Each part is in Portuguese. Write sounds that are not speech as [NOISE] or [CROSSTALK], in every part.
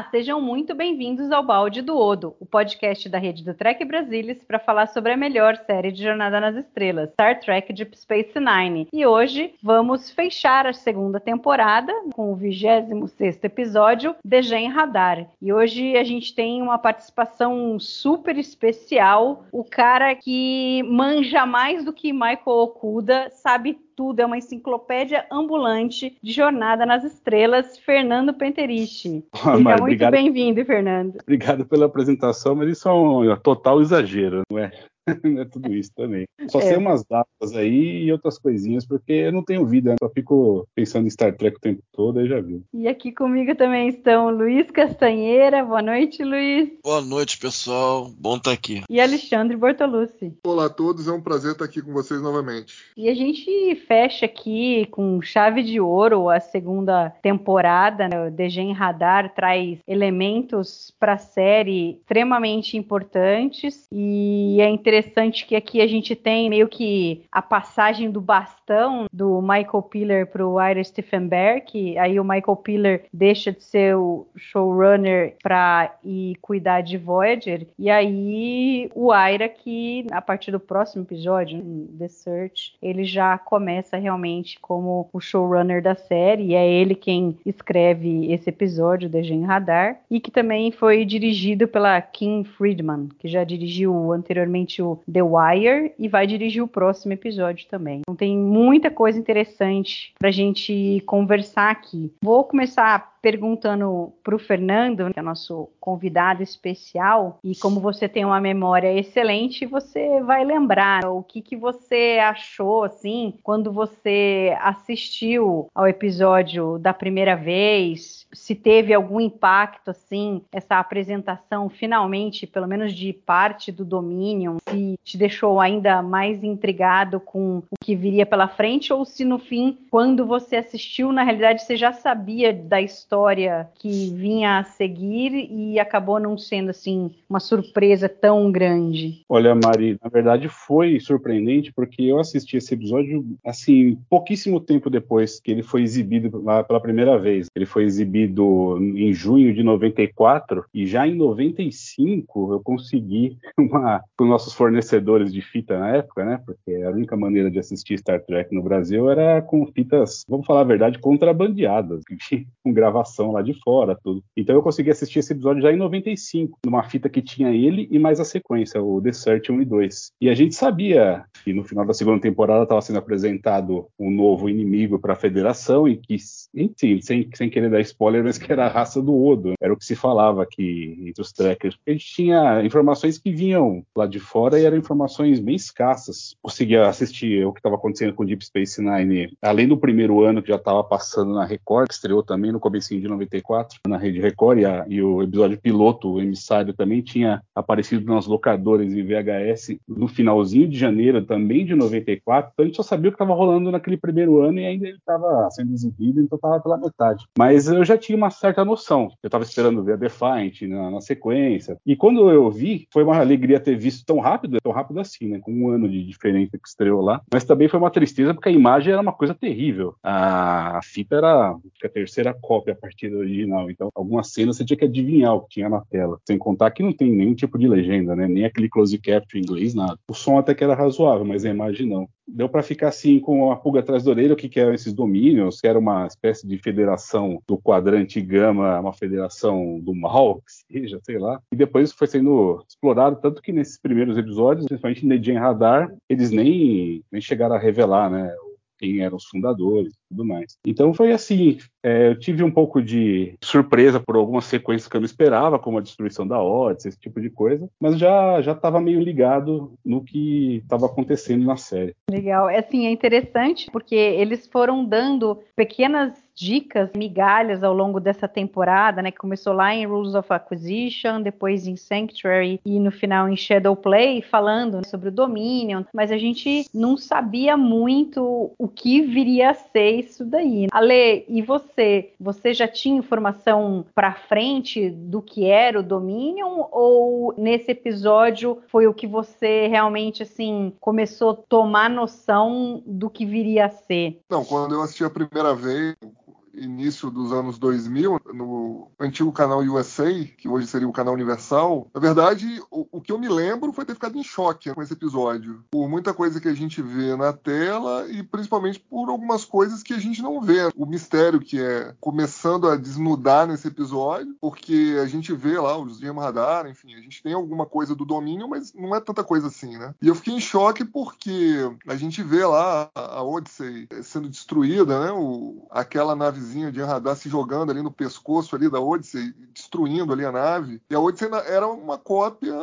Olá, sejam muito bem-vindos ao Balde do Odo, o podcast da rede do Trek Brasilis para falar sobre a melhor série de Jornada nas Estrelas, Star Trek Deep Space Nine. E hoje vamos fechar a segunda temporada com o 26 episódio, Dejen Radar. E hoje a gente tem uma participação super especial, o cara que manja mais do que Michael Okuda, sabe tudo, é uma enciclopédia ambulante de Jornada nas Estrelas, Fernando Penteriche. Ah, Seja muito obrigado. bem-vindo, Fernando. Obrigado pela apresentação, mas isso é um total exagero, não é? [LAUGHS] É tudo isso também. Só É. sei umas datas aí e outras coisinhas, porque eu não tenho vida, né? só fico pensando em Star Trek o tempo todo, aí já viu. E aqui comigo também estão Luiz Castanheira, boa noite, Luiz, Boa noite, pessoal. Bom estar aqui. e Alexandre Bortolucci. Olá a todos, é um prazer estar aqui com vocês novamente. E a gente fecha aqui com chave de ouro a segunda temporada. Né? O Degen Radar traz elementos para a série extremamente importantes e é interessante que aqui a gente tem meio que a passagem do bastão do Michael Piller para o Ira Bear, que aí o Michael Piller deixa de ser o showrunner para ir cuidar de Voyager e aí o Ira que a partir do próximo episódio, em The Search, ele já começa realmente como o showrunner da série, e é ele quem escreve esse episódio, The Gen Radar, e que também foi dirigido pela Kim Friedman, que já dirigiu anteriormente o The Wire e vai dirigir o próximo episódio também. Então tem muita coisa interessante pra gente conversar aqui. Vou começar perguntando para o Fernando, que é nosso convidado especial, e como você tem uma memória excelente, você vai lembrar o que, que você achou assim quando você assistiu ao episódio da primeira vez, se teve algum impacto assim essa apresentação finalmente, pelo menos de parte do Dominion, se te deixou ainda mais intrigado com o que viria pela frente ou se no fim, quando você assistiu, na realidade você já sabia da história que vinha a seguir e acabou não sendo assim uma surpresa tão grande. Olha, Mari, na verdade foi surpreendente porque eu assisti esse episódio assim pouquíssimo tempo depois que ele foi exibido pela primeira vez. Ele foi exibido em junho de 94 e já em 95 eu consegui [LAUGHS] uma com nossos fornecedores de fita na época, né? Porque a única maneira de assistir Star Trek no Brasil era com fitas, vamos falar a verdade, contrabandeadas, [LAUGHS] com gravação lá de fora, tudo. Então eu consegui assistir esse episódio já em 95, numa fita que tinha ele e mais a sequência, o The Search 1 e 2. E a gente sabia que no final da segunda temporada estava sendo apresentado um novo inimigo para a Federação e que, enfim, sem, sem querer dar spoiler, mas que era a raça do Odo. Era o que se falava aqui entre os trekkers. A gente tinha informações que vinham lá de fora e eram informações bem escassas. Conseguia assistir o que estava acontecendo com Deep Space Nine, além do primeiro ano que já estava passando na Record, que estreou também no comecinho de 94, na Rede Record, e, a, e o episódio piloto, o emissário, também tinha aparecido nas locadores em VHS no finalzinho de janeiro também de 94, então a gente só sabia o que estava rolando naquele primeiro ano e ainda ele estava sendo exibido, então estava pela metade. Mas eu já tinha uma certa noção, eu estava esperando ver a Defiant na, na, sequência, e quando eu vi, foi uma alegria ter visto tão rápido, tão rápido assim, né, com um ano de diferença que estreou lá, mas também foi uma tristeza porque a imagem era uma coisa terrível, a, a fita era a terceira cópia a partir da original, então algumas cenas você tinha que adivinhar o que tinha na tela, sem contar que não tem nenhum tipo de legenda, né, nem aquele close capture em inglês, nada. O som até que era razoável, mas a imagem não. Deu para ficar assim com uma pulga atrás da orelha o que, que eram esses domínios, que era uma espécie de federação do quadrante gama, uma federação do mal, [LAUGHS] que seja, sei lá. E depois foi sendo explorado, tanto que nesses primeiros episódios, principalmente em Radar, eles nem, nem chegaram a revelar, né? Quem eram os fundadores. Tudo mais. Então foi assim, é, eu tive um pouco de surpresa por algumas sequências que eu não esperava, como a destruição da Odyssey, esse tipo de coisa, mas já já estava meio ligado no que estava acontecendo na série. Legal, é assim, é interessante porque eles foram dando pequenas dicas, migalhas ao longo dessa temporada, né? Que começou lá em Rules of Acquisition, depois em Sanctuary e no final em Shadow Play, falando sobre o Dominion, mas a gente não sabia muito o que viria a ser isso daí. Ale, e você? Você já tinha informação para frente do que era o Dominion ou nesse episódio foi o que você realmente assim começou a tomar noção do que viria a ser? Não, quando eu assisti a primeira vez, início dos anos 2000, no antigo canal USA, que hoje seria o canal Universal, na verdade, o, o, que eu me lembro foi ter ficado em choque com esse episódio. Por muita coisa que a gente vê na tela e principalmente por algumas coisas que a gente não vê. O mistério que é começando a desnudar nesse episódio, porque a gente vê lá os Gem Radar, enfim, a gente tem alguma coisa do domínio, mas não é tanta coisa assim, né? E eu fiquei em choque porque a gente vê lá a Odyssey sendo destruída, né? O, aquela navezinha de radar se jogando ali no pescoço ali da Odyssey, destruindo ali a nave. E a Odyssey era uma cópia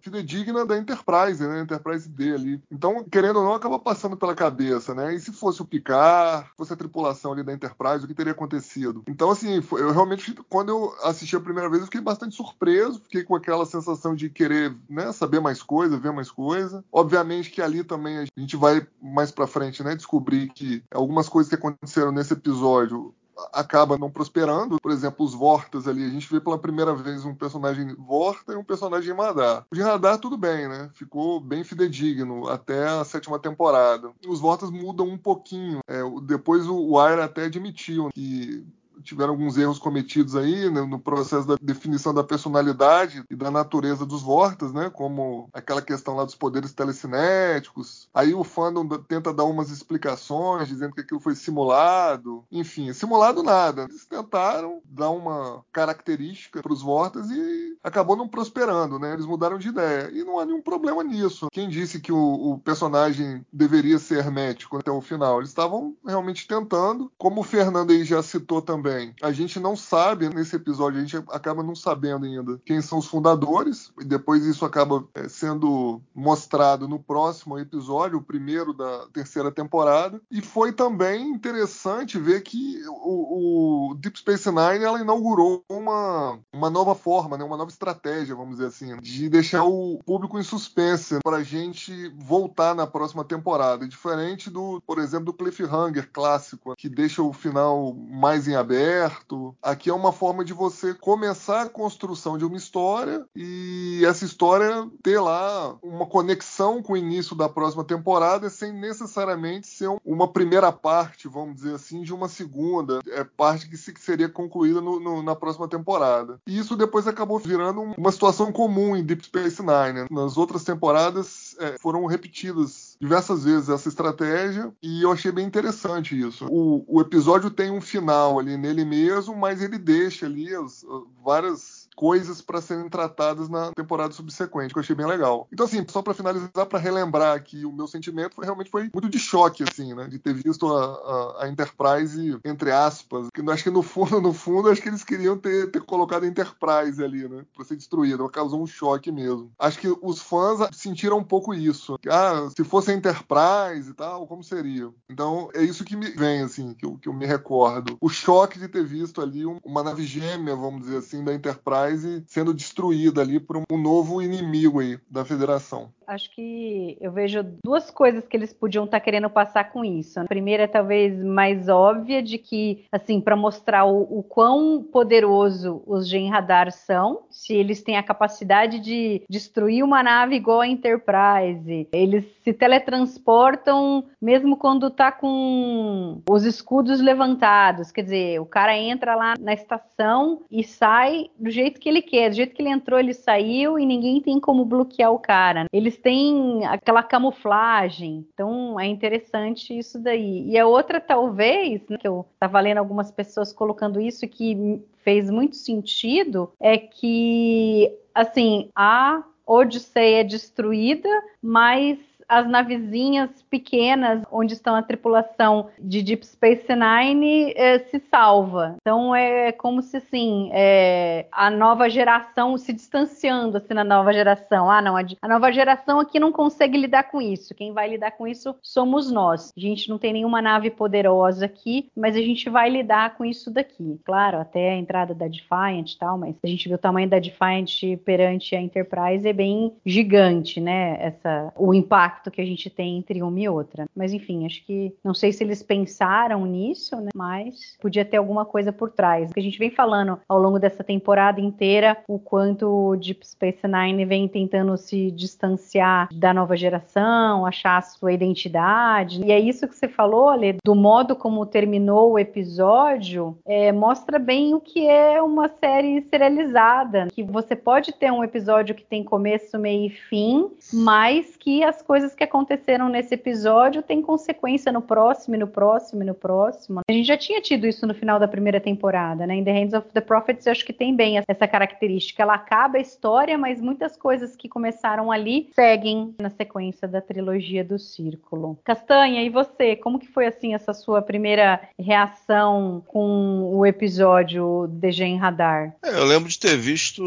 fidedigna da Enterprise, né? Enterprise D ali. Então, querendo ou não, acaba passando pela cabeça, né? E se fosse o Picard, fosse a tripulação ali da Enterprise, o que teria acontecido? Então, assim, eu realmente, quando eu assisti a primeira vez, eu fiquei bastante surpreso, fiquei com aquela sensação de querer, né, saber mais coisa, ver mais coisa. Obviamente que ali também a gente vai mais para frente, né, descobrir que algumas coisas que aconteceram nesse episódio acaba não prosperando. Por exemplo, os Vortas ali, a gente vê pela primeira vez um personagem Vorta e um personagem Radar. O de Radar, tudo bem, né? Ficou bem fidedigno até a sétima temporada. Os Vortas mudam um pouquinho. É, depois o Wire até admitiu que tiveram alguns erros cometidos aí né, no processo da definição da personalidade e da natureza dos Vortas, né? Como aquela questão lá dos poderes telecinéticos. Aí o fandom tenta dar umas explicações, dizendo que aquilo foi simulado. Enfim, simulado nada. Eles tentaram dar uma característica para os Vortas e acabou não prosperando, né? Eles mudaram de ideia. E não há nenhum problema nisso. Quem disse que o, o personagem deveria ser hermético até o final? Eles estavam realmente tentando. Como o Fernando aí já citou também, também. A gente não sabe, nesse episódio, a gente acaba não sabendo ainda quem são os fundadores, e depois isso acaba é, sendo mostrado no próximo episódio, o primeiro da terceira temporada. E foi também interessante ver que o, o Deep Space Nine ela inaugurou uma, uma nova forma, né, uma nova estratégia, vamos dizer assim, de deixar o público em suspense para a gente voltar na próxima temporada. Diferente do, por exemplo, do Cliffhanger clássico, que deixa o final mais em aberto aberto. Aqui é uma forma de você começar a construção de uma história e essa história ter lá uma conexão com o início da próxima temporada sem necessariamente ser uma primeira parte, vamos dizer assim, de uma segunda é parte que seria concluída no, no, na próxima temporada. E isso depois acabou virando uma situação comum em Deep Space Nine. Né? Nas outras temporadas é, foram repetidas diversas vezes essa estratégia e eu achei bem interessante isso. O, o episódio tem um final ali nele mesmo, mas ele deixa ali as, várias coisas para serem tratadas na temporada subsequente, que eu achei bem legal. Então, assim, só para finalizar, para relembrar que o meu sentimento foi, realmente foi muito de choque, assim, né? De ter visto a, a, a Enterprise, entre aspas, que acho que no fundo, no fundo, acho que eles queriam ter, ter colocado a Enterprise ali, né? Pra ser destruída, causou um choque mesmo. Acho que os fãs sentiram um pouco isso. Ah, se fosse a Enterprise e tal, como seria? Então, é isso que me vem, assim, que eu, que eu me recordo. O choque de ter visto ali uma nave gêmea, vamos dizer assim, da Enterprise Enterprise sendo destruída ali por um novo inimigo aí da Federação. Acho que eu vejo duas coisas que eles podiam estar tá querendo passar com isso. A primeira é talvez mais óbvia de que, assim, para mostrar o, o, quão poderoso os Gen Radar são, se eles têm a capacidade de destruir uma nave igual a Enterprise, eles se teletransportam mesmo quando tá com os escudos levantados. Quer dizer, o cara entra lá na estação e sai do jeito que ele quer, do jeito que ele entrou, ele saiu e ninguém tem como bloquear o cara. Eles têm aquela camuflagem. Então é interessante isso daí. E a outra, talvez, né, que eu estava lendo algumas pessoas colocando isso que fez muito sentido, é que assim, a Odisseia é destruída, mas as navezinhas pequenas onde estão a tripulação de Deep Space Nine é, se salva. Então é como se assim é, a nova geração se distanciando assim na nova geração. Ah, não, a, a nova geração aqui não consegue lidar com isso. Quem vai lidar com isso somos nós. A gente não tem nenhuma nave poderosa aqui, mas a gente vai lidar com isso daqui. Claro, até a entrada da Defiant e tal, mas a gente vê o tamanho da Defiant perante a Enterprise é bem gigante, né? Essa, o impacto que a gente tem entre uma e outra. Mas enfim, acho que não sei se eles pensaram nisso, né? Mas podia ter alguma coisa por trás. Que a gente vem falando ao longo dessa temporada inteira o quanto o Deep Space Nine vem tentando se distanciar da nova geração, achar a sua identidade. E é isso que você falou, Ale, do modo como terminou o episódio, é, mostra bem o que é uma série serializada, que você pode ter um episódio que tem começo, meio e fim, mas que as coisas que aconteceram nesse episódio têm consequência no próximo, no próximo, no próximo. A gente já tinha tido isso no final da primeira temporada, né? Em The Hands of the Prophets, eu acho que tem bem essa característica. Ela acaba a história, mas muitas coisas que começaram ali seguem na sequência da trilogia do Círculo. Castanha, e você? Como que foi assim essa sua primeira reação com o episódio The Gen Radar? É, eu lembro de ter visto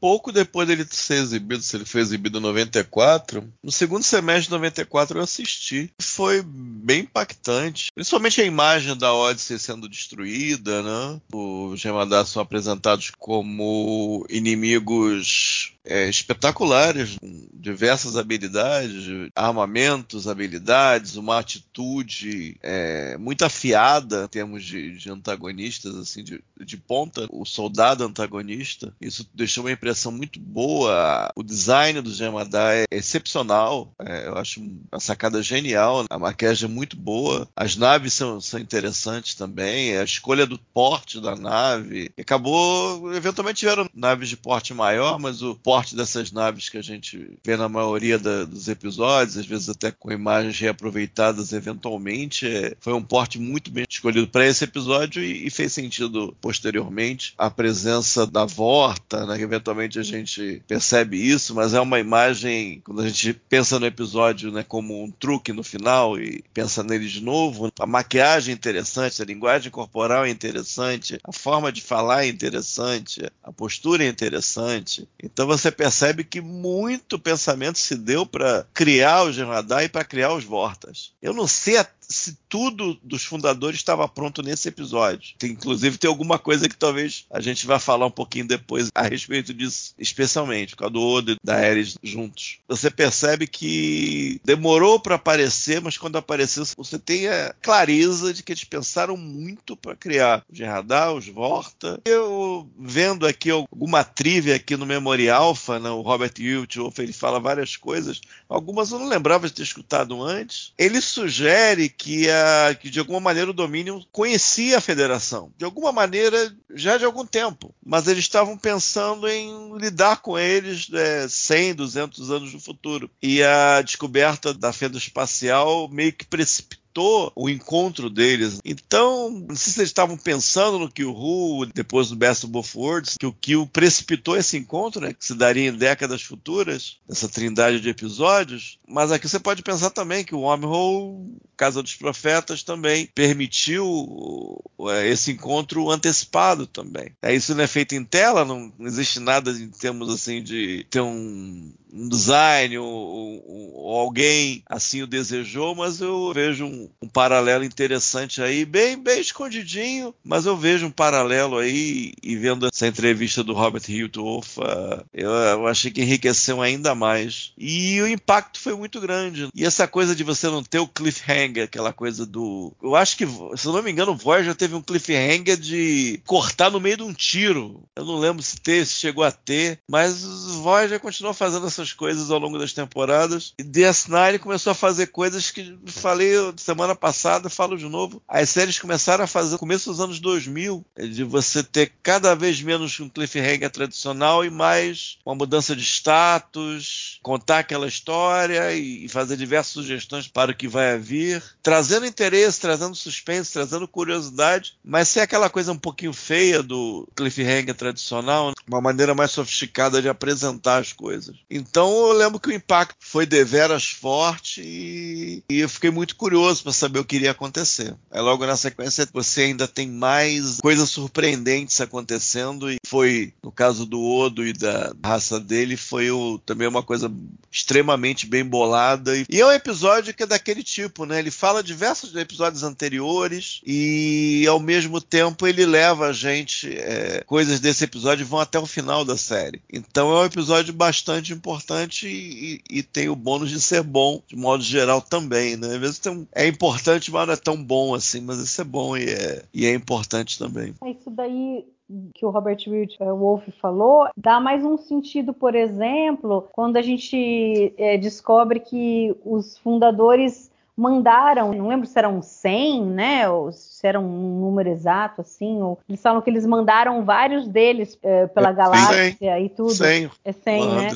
pouco depois dele ser exibido, se ele foi exibido em 94, no segundo semestre de 94 eu assisti. Foi bem impactante. Principalmente a imagem da Odyssey sendo destruída, né? Os Gemadar são apresentados como inimigos é, espetaculares, com diversas habilidades, armamentos, habilidades, uma atitude é, muito afiada em termos de, de antagonistas, assim, de, de, ponta, o soldado antagonista. Isso deixou uma impressão muito boa. O design do Gemadá é excepcional, é, eu acho uma sacada genial. A maquiagem é muito boa, as naves são, são interessantes também, a escolha do porte da nave. Acabou, eventualmente tiveram naves de porte maior, mas o dessas naves que a gente vê na maioria da, dos episódios, às vezes até com imagens reaproveitadas eventualmente, é, foi um porte muito bem escolhido para esse episódio e, e, fez sentido posteriormente. A presença da Vorta, né, que eventualmente a gente percebe isso, mas é uma imagem, quando a gente pensa no episódio né, como um truque no final e pensa nele de novo, a maquiagem é interessante, a linguagem corporal é interessante, a forma de falar é interessante, a postura é interessante. Então você você percebe que muito pensamento se deu para criar o Genradar e para criar os Vortas. Eu não sei se tudo dos fundadores estava pronto nesse episódio. Tem, inclusive, tem alguma coisa que talvez a gente vá falar um pouquinho depois a respeito disso, especialmente, por causa do Odo e da Ares juntos. Você percebe que demorou para aparecer, mas quando apareceu, você tem a clareza de que eles pensaram muito para criar o Gerradar, os Vorta. Eu vendo aqui alguma trivia aqui no Memorial Alpha, né, o Robert Wilthoff, ele fala várias coisas, algumas eu não lembrava de ter escutado antes. Ele sugere que, a, que de alguma maneira o domínio conhecia a federação, de alguma maneira já de algum tempo, mas eles estavam pensando em lidar com eles é, 100, 200 anos no futuro. E a descoberta da fenda espacial meio que precipitou o encontro deles. Então, não sei se eles estavam pensando no Kill Who, depois do Best of Worlds, que o Kill precipitou esse encontro, né, que se daria em décadas futuras, essa trindade de episódios. Mas aqui você pode pensar também que o Wormhole, Casa dos Profetas, também permitiu é, esse encontro antecipado também. É, isso não é feito em tela, não existe nada em termos assim de ter um, um design ou, ou, ou, alguém assim o desejou, mas eu vejo um, um, paralelo interessante aí, bem, bem escondidinho, mas eu vejo um paralelo aí e vendo essa entrevista do Robert Hilton, eu, eu achei que enriqueceu ainda mais. E o impacto foi muito grande. E essa coisa de você não ter o cliffhanger, aquela coisa do. Eu acho que, se eu não me engano, o Voyager teve um cliffhanger de cortar no meio de um tiro. Eu não lembro se teve, se chegou a ter, mas o Voyager continuou fazendo essas coisas ao longo das temporadas. E DS9 começou a fazer coisas que falei semana passada, falo de novo. As séries começaram a fazer no começo dos anos 2000, de você ter cada vez menos um cliffhanger tradicional e mais uma mudança de status, contar aquela história e fazer diversas sugestões para o que vai vir, trazendo interesse, trazendo suspense, trazendo curiosidade, mas sem aquela coisa um pouquinho feia do cliffhanger tradicional. uma maneira mais sofisticada de apresentar as coisas. Então eu lembro que o impacto foi deveras forte e, e eu fiquei muito curioso para saber o que iria acontecer. Aí logo na sequência você ainda tem mais coisas surpreendentes acontecendo e foi no caso do Odo e da raça dele foi o, também uma coisa extremamente bem bolada e, é um episódio que é daquele tipo, né? Ele fala diversos episódios anteriores e ao mesmo tempo ele leva a gente é, coisas desse episódio vão até o final da série. Então é um episódio bastante importante e, e tem o bônus de ser bom, de modo geral também, né? Às vezes um, é importante, mas não é tão bom assim, mas isso é bom e é, e é importante também. É isso daí que o Robert Wilt uh, Wolf falou, dá mais um sentido, por exemplo, quando a gente é, descobre que os fundadores mandaram, não lembro se eram 100, né, ou se era um número exato, assim, ou eles falam que eles mandaram vários deles é, pela é, galáxia 100, e tudo. 100. É 100, Manda. né?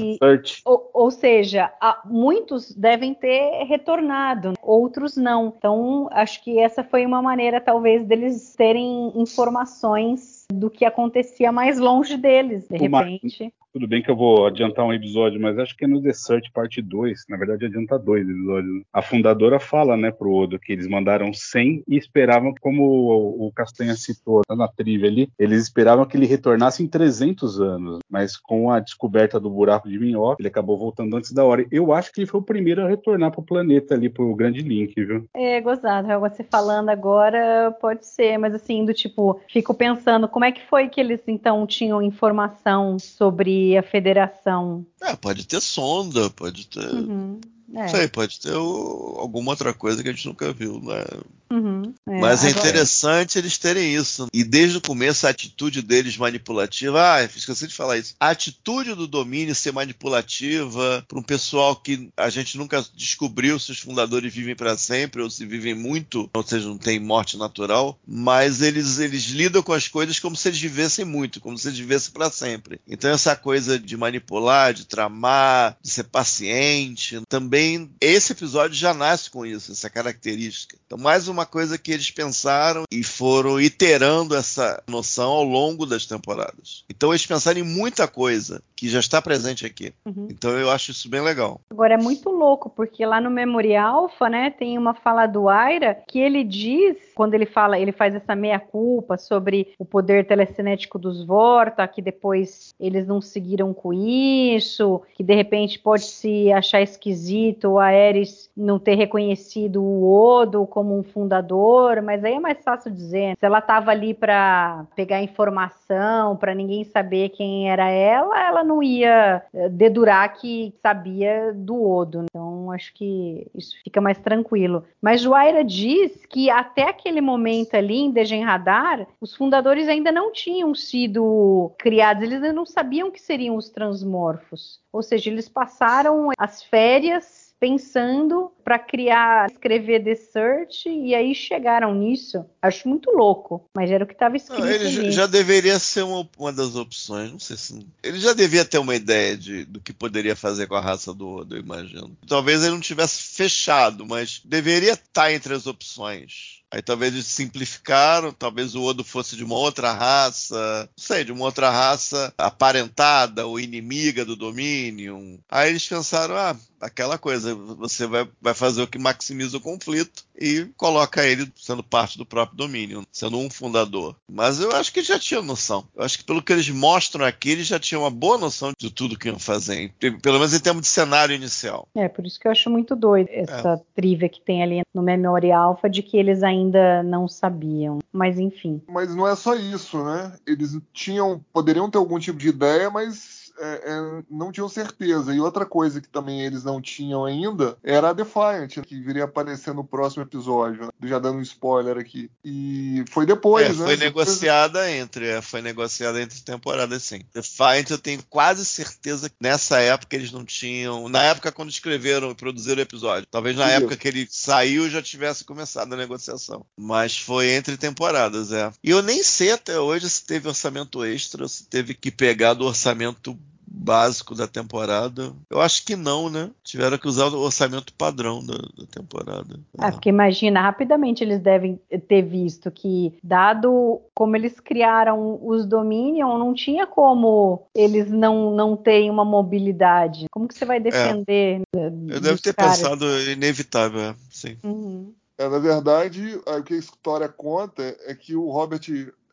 E, e, ou, ou, seja, há, muitos devem ter retornado, outros não. Então, acho que essa foi uma maneira, talvez, deles terem informações do que acontecia mais longe deles, de repente. Tudo bem que eu vou adiantar um episódio, mas acho que é no The Search parte 2, na verdade adianta dois episódios. A fundadora fala, né, pro Odo que eles mandaram 100 e esperavam, como o, Castanha citou na trivia ali, eles esperavam que ele retornasse em 300 anos, mas com a descoberta do buraco de minhoca, ele acabou voltando antes da hora. Eu acho que ele foi o primeiro a retornar pro planeta ali, pro grande link, viu? É, gozado. Você falando agora, pode ser, mas assim, do tipo, fico pensando, como é que foi que eles então tinham informação sobre a federação. É, pode ter sonda, pode ter. Uhum. É. Sei, pode ter o, alguma outra coisa que a gente nunca viu, né? Uhum, é, Mas é interessante eles terem isso. E desde o começo a atitude deles manipulativa. Ah, esqueci de falar isso. A atitude do domínio ser manipulativa para um pessoal que a gente nunca descobriu se os fundadores vivem para sempre ou se vivem muito, ou seja, não tem morte natural. Mas eles, eles lidam com as coisas como se eles vivessem muito, como se eles vivessem para sempre. Então essa coisa de manipular, de tramar, de ser paciente, também esse episódio já nasce com isso, essa característica. Então mais uma coisa que eles pensaram e foram iterando essa noção ao longo das temporadas. Então eles pensaram em muita coisa que já está presente aqui. Uhum. Então eu acho isso bem legal. Agora é muito louco, porque lá no Memory Alpha, né, tem uma fala do Aira que ele diz, quando ele fala, ele faz essa meia-culpa sobre o poder telecinético dos Vorta, que depois eles não seguiram com isso, que de repente pode se achar esquisito o Aeres não ter reconhecido o Odo como um fundador, mas aí é mais fácil dizer. Se ela estava ali para pegar informação, para ninguém saber quem era ela, ela não ia eh, dedurar que sabia do Odo. Então, acho que isso fica mais tranquilo. Mas Joaira diz que até aquele momento ali em Degenradar, os fundadores ainda não tinham sido criados, eles ainda não sabiam que seriam os transmorfos. Ou seja, eles passaram as férias pensando para criar, escrever The Search e aí chegaram nisso. Acho muito louco, mas era o que estava escrito. Não, ele ali. já deveria ser uma, uma, das opções. Não sei se ele já devia ter uma ideia de, do que poderia fazer com a raça do Odo, eu imagino. Talvez ele não tivesse fechado, mas deveria estar tá entre as opções. Aí talvez eles simplificaram, talvez o Odo fosse de uma outra raça, não sei, de uma outra raça aparentada ou inimiga do domínio. Aí eles pensaram, ah, aquela coisa, você vai, vai fazer o que maximiza o conflito e coloca ele sendo parte do próprio domínio, sendo um fundador. Mas eu acho que eles já tinham noção. Eu acho que pelo que eles mostram aqui, eles já tinham uma boa noção de tudo que iam fazer, pelo menos em termos de cenário inicial. É, por isso que eu acho muito doido essa é. trivia que tem ali no Memory Alpha de que eles ainda ainda não sabiam. Mas enfim. Mas não é só isso, né? Eles tinham, poderiam ter algum tipo de ideia, mas é, é, não tinham certeza. E outra coisa que também eles não tinham ainda era a Defiant, que viria aparecer no próximo episódio, né? já dando um spoiler aqui. E foi depois, é, né? Foi negociada entre, é, foi negociada entre temporadas, sim. Defiant eu tenho quase certeza que nessa época eles não tinham, na época quando escreveram e produziram o episódio, talvez na época que ele saiu já tivesse começado a negociação, mas foi entre temporadas, é. E eu nem sei até hoje se teve orçamento extra, se teve que pegar do orçamento básico da temporada. Eu acho que não, né? Tiveram que usar o orçamento padrão da, da temporada. É, porque imagina, rapidamente eles devem ter visto que, dado como eles criaram os Dominion, não tinha como eles não, não terem uma mobilidade. Como que você vai defender? É. Eu devo ter caras? pensado inevitável, é, sim. Uhum. É, na verdade, o que a história conta é que o Robert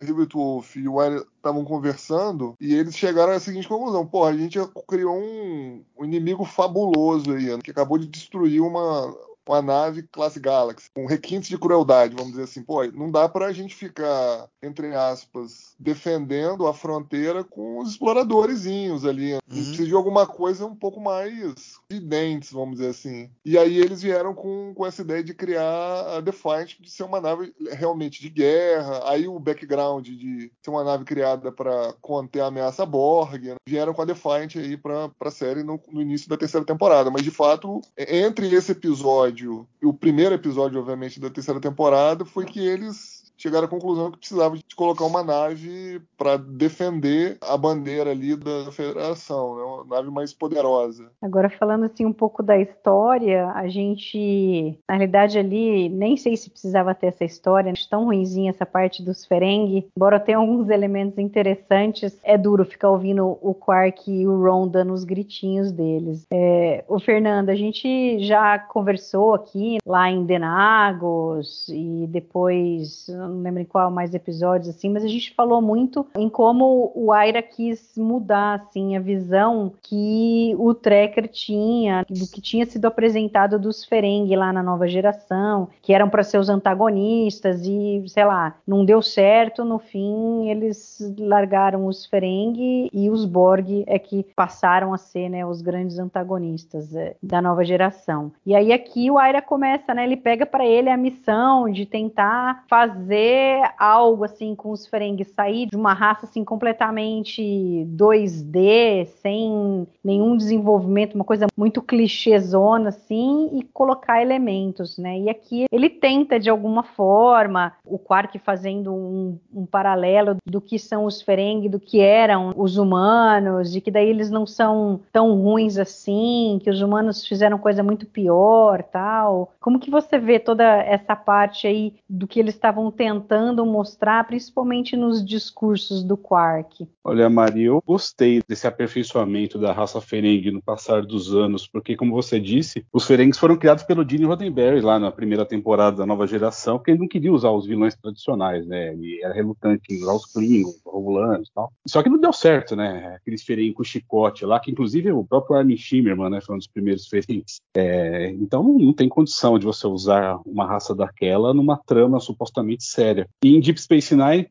Herbert Wolf e o Wiley estavam conversando e eles chegaram à seguinte conclusão: pô, a gente criou um, um inimigo fabuloso aí, que acabou de destruir uma, uma nave classe Galaxy, com requintes de crueldade, vamos dizer assim. Pô, não dá para a gente ficar, entre aspas, defendendo a fronteira com os exploradorzinhos ali. Uhum. Precisa de alguma coisa um pouco mais de dentes, vamos dizer assim. E aí eles vieram com, com essa ideia de criar a Defiant de ser uma nave realmente de guerra. Aí o background de ser uma nave criada para conter a ameaça Borg. Né? Vieram com a Defiant aí para a série no, no início da terceira temporada. Mas de fato, entre esse episódio episódio, o primeiro episódio, obviamente, da terceira temporada, foi que eles chegaram à conclusão que precisava de colocar uma nave para defender a bandeira ali da federação, né? uma nave mais poderosa. Agora falando assim um pouco da história, a gente, na realidade ali, nem sei se precisava ter essa história, acho tão ruimzinha essa parte dos Ferengi, embora tenha alguns elementos interessantes, é duro ficar ouvindo o Quark e o Ron dando os gritinhos deles. É, o Fernando, a gente já conversou aqui lá em Denagos e depois não lembro em qual mais episódios, assim, mas a gente falou muito em como o Aira quis mudar, assim, a visão que o Trekker tinha, do que tinha sido apresentado dos Ferengi lá na nova geração, que eram para ser os antagonistas e, sei lá, não deu certo, no fim eles largaram os Ferengi e os Borg é que passaram a ser, né, os grandes antagonistas é, da nova geração. E aí aqui o Aira começa, né, ele pega para ele a missão de tentar fazer fazer algo assim com os Ferengi, sair de uma raça assim completamente 2D, sem nenhum desenvolvimento, uma coisa muito clichêzona assim, e colocar elementos, né? E aqui ele tenta de alguma forma, o Quark fazendo um, um paralelo do que são os Ferengi, do que eram os humanos, de que daí eles não são tão ruins assim, que os humanos fizeram coisa muito pior, tal. Como que você vê toda essa parte aí do que eles estavam tentando tentando mostrar, principalmente nos discursos do Quark. Olha, Maria, eu gostei desse aperfeiçoamento da raça Ferengi no passar dos anos, porque, como você disse, os Ferengues foram criados pelo Gene Roddenberry lá na primeira temporada da nova geração, porque ele não queria usar os vilões tradicionais, né? Ele era relutante em usar os Klingons, os Romulanos e tal. Só que não deu certo, né? Aqueles Ferengi com chicote lá, que inclusive o próprio Armin Shimmerman, né, foi um dos primeiros Ferengues. É, então não tem condição de você usar uma raça daquela numa trama supostamente séria. E em Deep Space Nine,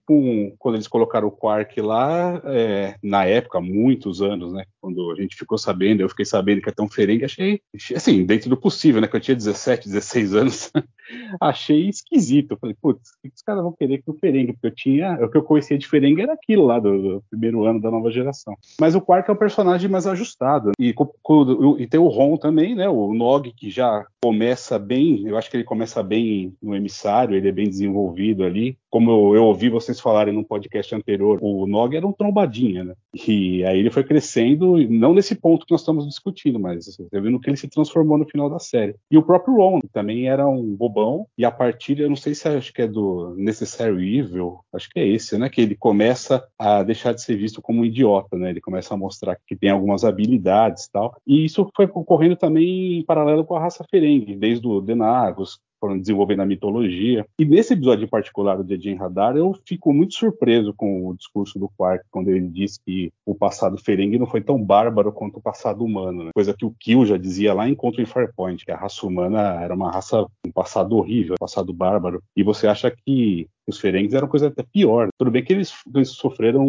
quando eles colocaram o Quark lá, é, na época, muitos anos, né? Quando a gente ficou sabendo, eu fiquei sabendo que é tão Ferengue, achei, assim, dentro do possível, né? Que eu tinha 17, 16 anos, [LAUGHS] achei esquisito. Eu falei, putz, o que os caras vão querer com o Ferengue? Porque eu tinha, o que eu conhecia de Ferengue era aquilo lá do, do primeiro ano da nova geração. Mas o Quark é um personagem mais ajustado. E, e tem o Ron também, né? O Nog, que já começa bem, eu acho que ele começa bem no emissário, ele é bem desenvolvido ali. Como eu, eu ouvi vocês falarem num podcast anterior, o Nog era um trombadinha, né? E aí ele foi crescendo, não nesse ponto que nós estamos discutindo, mas você vendo que ele se transformou no final da série. E o próprio Ron também era um bobão, e a partir, eu não sei se acho que é do Necessary Evil, acho que é esse, né? Que ele começa a deixar de ser visto como um idiota, né? Ele começa a mostrar que tem algumas habilidades e tal. E isso foi ocorrendo também em paralelo com a raça Ferengi desde o Denagos, foram desenvolvendo a mitologia. E nesse episódio em particular do Dedin Radar, eu fico muito surpreso com o discurso do Quark, quando ele diz que o passado Ferengi não foi tão bárbaro quanto o passado humano. Né? Coisa que o Kill já dizia lá em Encontro em Farpoint, que a raça humana era uma raça, um passado horrível, um passado bárbaro. E você acha que os Ferengues eram coisa até pior. Tudo bem que eles, eles, sofreram,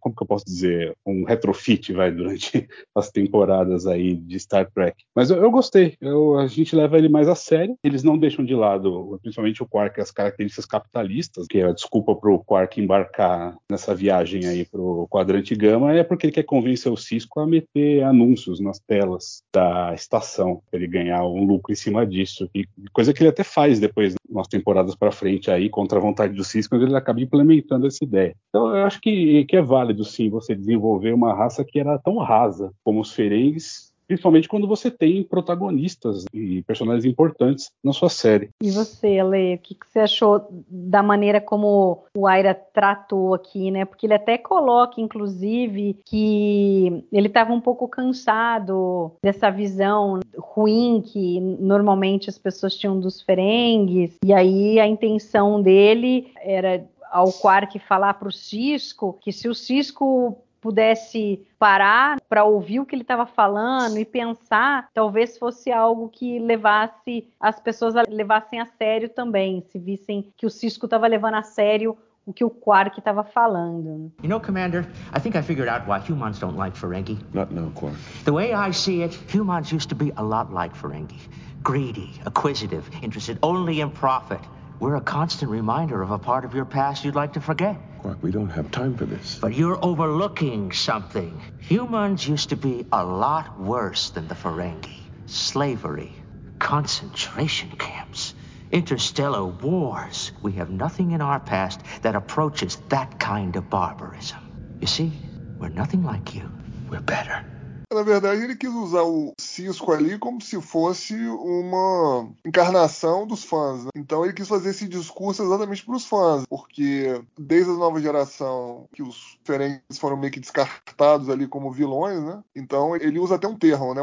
como que eu posso dizer, um retrofit, vai, durante [LAUGHS] as temporadas aí de Star Trek. Mas eu, eu gostei. Eu, a gente leva ele mais a sério. Eles não deixam de lado, principalmente o Quark, as características capitalistas, que é a desculpa para o Quark embarcar nessa viagem aí para o quadrante Gama é porque ele quer convencer o Cisco a meter anúncios nas telas da estação, para ele ganhar um lucro em cima disso. E coisa que ele até faz depois umas temporadas para frente aí, contra a vontade do Cisco, ele acaba implementando essa ideia. Então eu acho que, que é válido sim você desenvolver uma raça que era tão rasa como os Ferengues principalmente quando você tem protagonistas e personagens importantes na sua série. E você, Ale, o que, que você achou da maneira como o Aira tratou aqui, né? Porque ele até coloca, inclusive, que ele estava um pouco cansado dessa visão ruim que normalmente as pessoas tinham dos Ferengues, e aí a intenção dele era ao Quark falar para o Cisco que se o Cisco pudesse parar para ouvir o que ele estava falando e pensar, talvez fosse algo que levasse as pessoas a levassem a sério também, se vissem que o Cisco estava levando a sério o que o Quark estava falando. You know, Commander, I think I figured out why humans don't like Ferengi. Not now, Quark. The way I see it, humans used to be a lot like Ferengi. Greedy, acquisitive, interested only in profit. We're a constant reminder of a part of your past you'd like to forget. Quark, we don't have time for this. But you're overlooking something. Humans used to be a lot worse than the Ferengi. Slavery, concentration camps, interstellar wars. We have nothing in our past that approaches that kind of barbarism. You see, we're nothing like you. We're better. Na verdade, ele quis usar o Cisco ali como se fosse uma encarnação dos fãs. Né? Então, ele quis fazer esse discurso exatamente para os fãs, porque desde a nova geração que os Ferengues foram meio que descartados ali como vilões, né? Então, ele usa até um termo, né?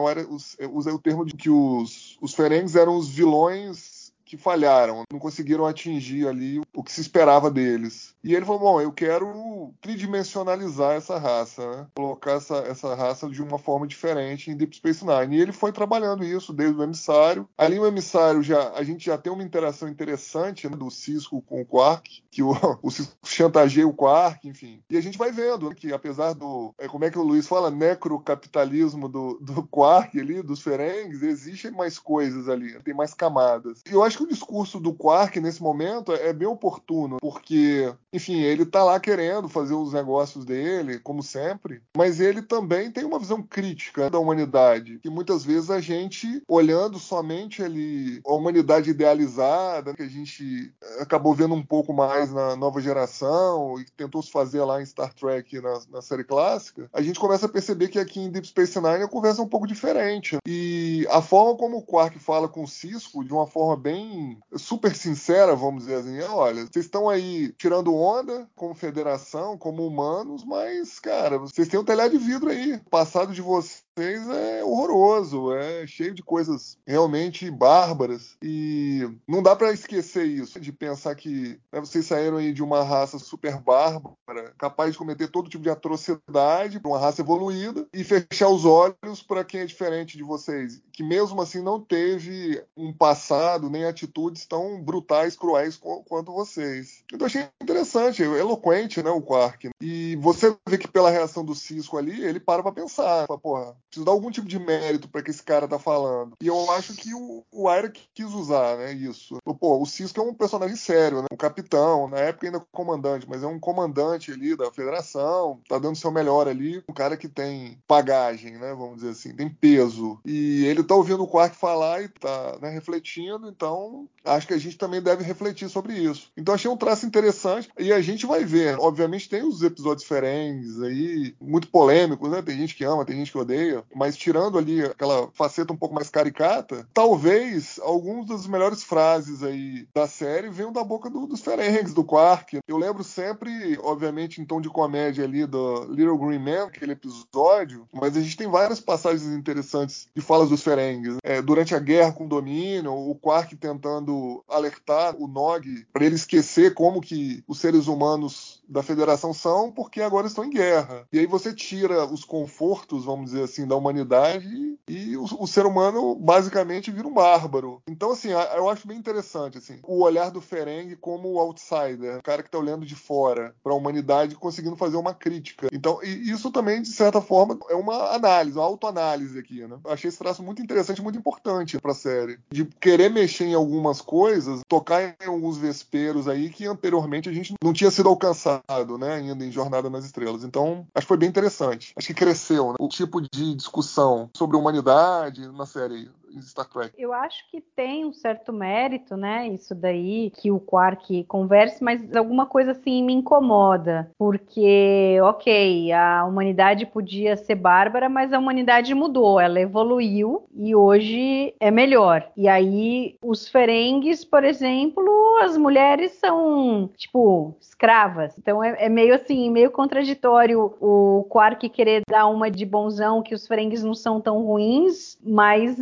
Usa o termo de que os, os Ferengues eram os vilões que falharam, não conseguiram atingir ali o que se esperava deles. E ele falou: bom, eu quero tridimensionalizar essa raça, né? colocar essa, essa raça de uma forma diferente em Deep Space Nine. E ele foi trabalhando isso desde o emissário. Ali o emissário já a gente já tem uma interação interessante né, do Cisco com o Quark, que o, [LAUGHS] o Cisco chantageia o Quark, enfim. E a gente vai vendo né, que apesar do é, como é que o Luiz fala necrocapitalismo do, do Quark ali, dos Ferengues, existem mais coisas ali, tem mais camadas. E eu acho que o discurso do Quark nesse momento é bem oportuno, porque, enfim, ele tá lá querendo fazer os negócios dele, como sempre, mas ele também tem uma visão crítica da humanidade, que muitas vezes a gente, olhando somente ali a humanidade idealizada, que a gente acabou vendo um pouco mais na nova geração e tentou se fazer lá em Star Trek na, na série clássica, a gente começa a perceber que aqui em Deep Space Nine a conversa é um pouco diferente. E a forma como o Quark fala com o Cisco, de uma forma bem super sincera, vamos dizer assim. Olha, vocês estão aí tirando onda como federação, como humanos, mas, cara, vocês têm um telhado de vidro aí. O passado de vocês é horroroso, é cheio de coisas realmente bárbaras e não dá para esquecer isso, de pensar que né, vocês saíram aí de uma raça super bárbara, capaz de cometer todo tipo de atrocidade, uma raça evoluída e fechar os olhos para quem é diferente de vocês, que mesmo assim não teve um passado nem atitudes tão brutais, cruéis quanto vocês. Então achei interessante, eloquente, né, o Quark. E você vê que pela reação do Cisco ali, ele para para pensar, fala, porra, preciso dar algum tipo de mérito para que esse cara tá falando. E eu acho que o, o Aira quis usar, né, isso. Pô, o Cisco é um personagem sério, né? Um capitão, na época ainda comandante, mas é um comandante ali da federação, tá dando seu melhor ali, um cara que tem bagagem, né, vamos dizer assim, tem peso. E ele tá ouvindo o Quark falar e tá, né, refletindo, então acho que a gente também deve refletir sobre isso. Então achei um traço interessante e a gente vai ver. Obviamente tem os episódios diferentes aí, muito polêmicos, né? Tem gente que ama, tem gente que odeia mas tirando ali aquela faceta um pouco mais caricata, talvez algumas das melhores frases aí da série venham da boca do, dos Ferengs, do Quark. Eu lembro sempre, obviamente, em tom de comédia ali do Little Green Man, aquele episódio, mas a gente tem várias passagens interessantes de falas dos Ferengs. É, durante a guerra com o Domínio, o Quark tentando alertar o Nog para ele esquecer como que os seres humanos da Federação são, porque agora estão em guerra. E aí você tira os confortos, vamos dizer assim, da humanidade e o, o, ser humano basicamente vira um bárbaro. Então, assim, eu acho bem interessante assim, o olhar do Ferengi como o outsider, o cara que está olhando de fora para a humanidade conseguindo fazer uma crítica. Então, isso também, de certa forma, é uma análise, uma autoanálise aqui, né? Achei esse traço muito interessante muito importante para a série. De querer mexer em algumas coisas, tocar em alguns vesperos aí que anteriormente a gente não tinha sido alcançado, né? Ainda em Jornada nas Estrelas. Então, acho que foi bem interessante. Acho que cresceu né? o tipo de discussão sobre a humanidade na série Star Trek. Eu acho que tem um certo mérito, né? Isso daí, que o Quark converse, mas alguma coisa assim me incomoda. Porque, ok, a humanidade podia ser bárbara, mas a humanidade mudou, ela evoluiu e hoje é melhor. E aí, os Ferengues, por exemplo, as mulheres são, tipo, escravas. Então é, é, meio assim, meio contraditório o Quark querer dar uma de bonzão que os Ferengues não são tão ruins, mas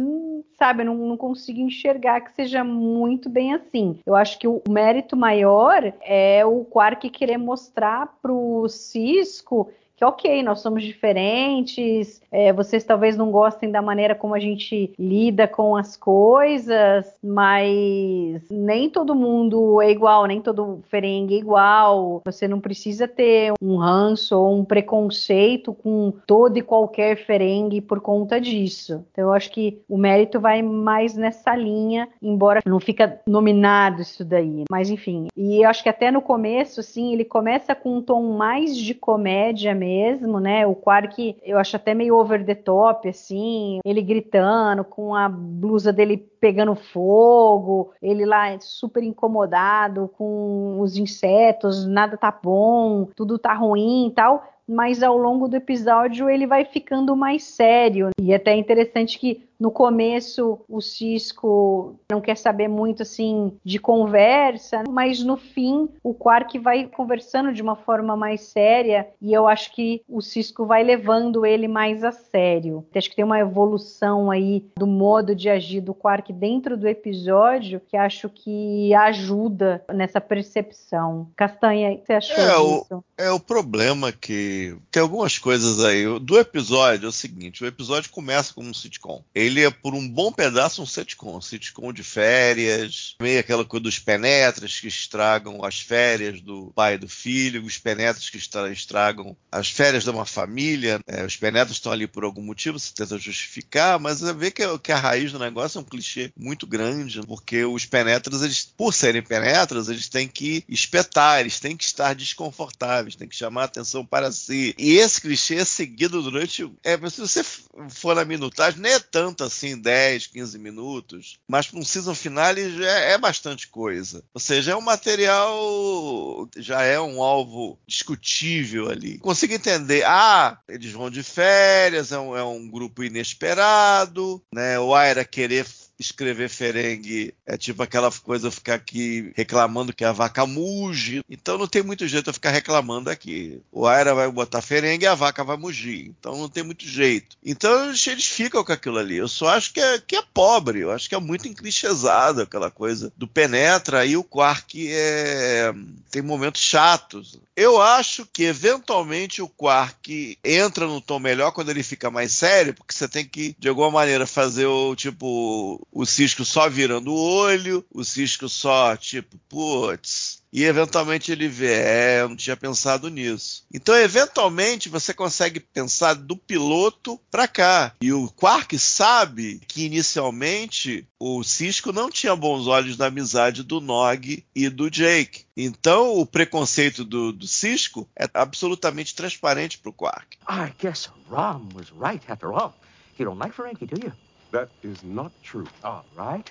sabe, não, não consigo enxergar que seja muito bem assim. Eu acho que o mérito maior é o Quark querer mostrar pro Cisco que ok, nós somos diferentes, é, vocês talvez não gostem da maneira como a gente lida com as coisas, mas nem todo mundo é igual, nem todo ferengue é igual. Você não precisa ter um ranço ou um preconceito com todo e qualquer ferengue por conta disso. Então eu acho que o mérito vai mais nessa linha, embora não fica nominado isso daí. Mas enfim, e eu acho que até no começo, sim, ele começa com um tom mais de comédia mesmo mesmo, né? O Quark, eu acho até meio over the top, assim, ele gritando, com a blusa dele pegando fogo, ele lá super incomodado com os insetos, nada tá bom, tudo tá ruim e tal mas ao longo do episódio ele vai ficando mais sério. E é até interessante que no começo o Cisco não quer saber muito assim de conversa, mas no fim o Quark vai conversando de uma forma mais séria e eu acho que o Cisco vai levando ele mais a sério. Acho que tem uma evolução aí do modo de agir do Quark dentro do episódio que acho que ajuda nessa percepção. Castanha, o que você achou é, disso? O, é o problema que tem algumas coisas aí. Do episódio é o seguinte: o episódio começa como um sitcom. Ele é por um bom pedaço um sitcom, um sitcom de férias, meio aquela coisa dos penetras que estragam as férias do pai e do filho, os penetras que estragam as férias de uma família. É, os penetras estão ali por algum motivo, se tenta justificar, mas é ver que, que a raiz do negócio é um clichê muito grande, porque os penetras, eles, por serem penetras, eles têm que espetar, eles têm que estar desconfortáveis, têm que chamar a atenção para si. E esse clichê é seguido durante. É, se você for na minutagem, nem é tanto assim, 10, 15 minutos, mas para um season finale é, é bastante coisa. Ou seja, é um material, já é um alvo discutível ali. Consigo entender, ah, eles vão de férias, é um, é um grupo inesperado, né? O Aira querer escrever ferengue é tipo aquela coisa ficar aqui reclamando que a vaca muge. Então não tem muito jeito eu ficar reclamando aqui. O Aira vai botar ferengue e a vaca vai mugir. Então não tem muito jeito. Então eles ficam com aquilo ali. Eu só acho que é, que é pobre. Eu acho que é muito enclichêsado aquela coisa do penetra e o Quark é... tem momentos chatos. Eu acho que eventualmente o Quark entra no tom melhor quando ele fica mais sério, porque você tem que de alguma maneira fazer o tipo o Cisco só virando o olho, o Cisco só tipo, putz, e eventualmente ele vê, é, eu não tinha pensado nisso. Então, eventualmente, você consegue pensar do piloto para cá. E o Quark sabe que inicialmente o Cisco não tinha bons olhos na amizade do Nog e do Jake. Então, o preconceito do, do Cisco é absolutamente transparente para o Quark. I guess Rom was right after all. You don't like Ferengi, do you? That is not true. All right.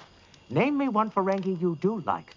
Name me one Ferengi you do like.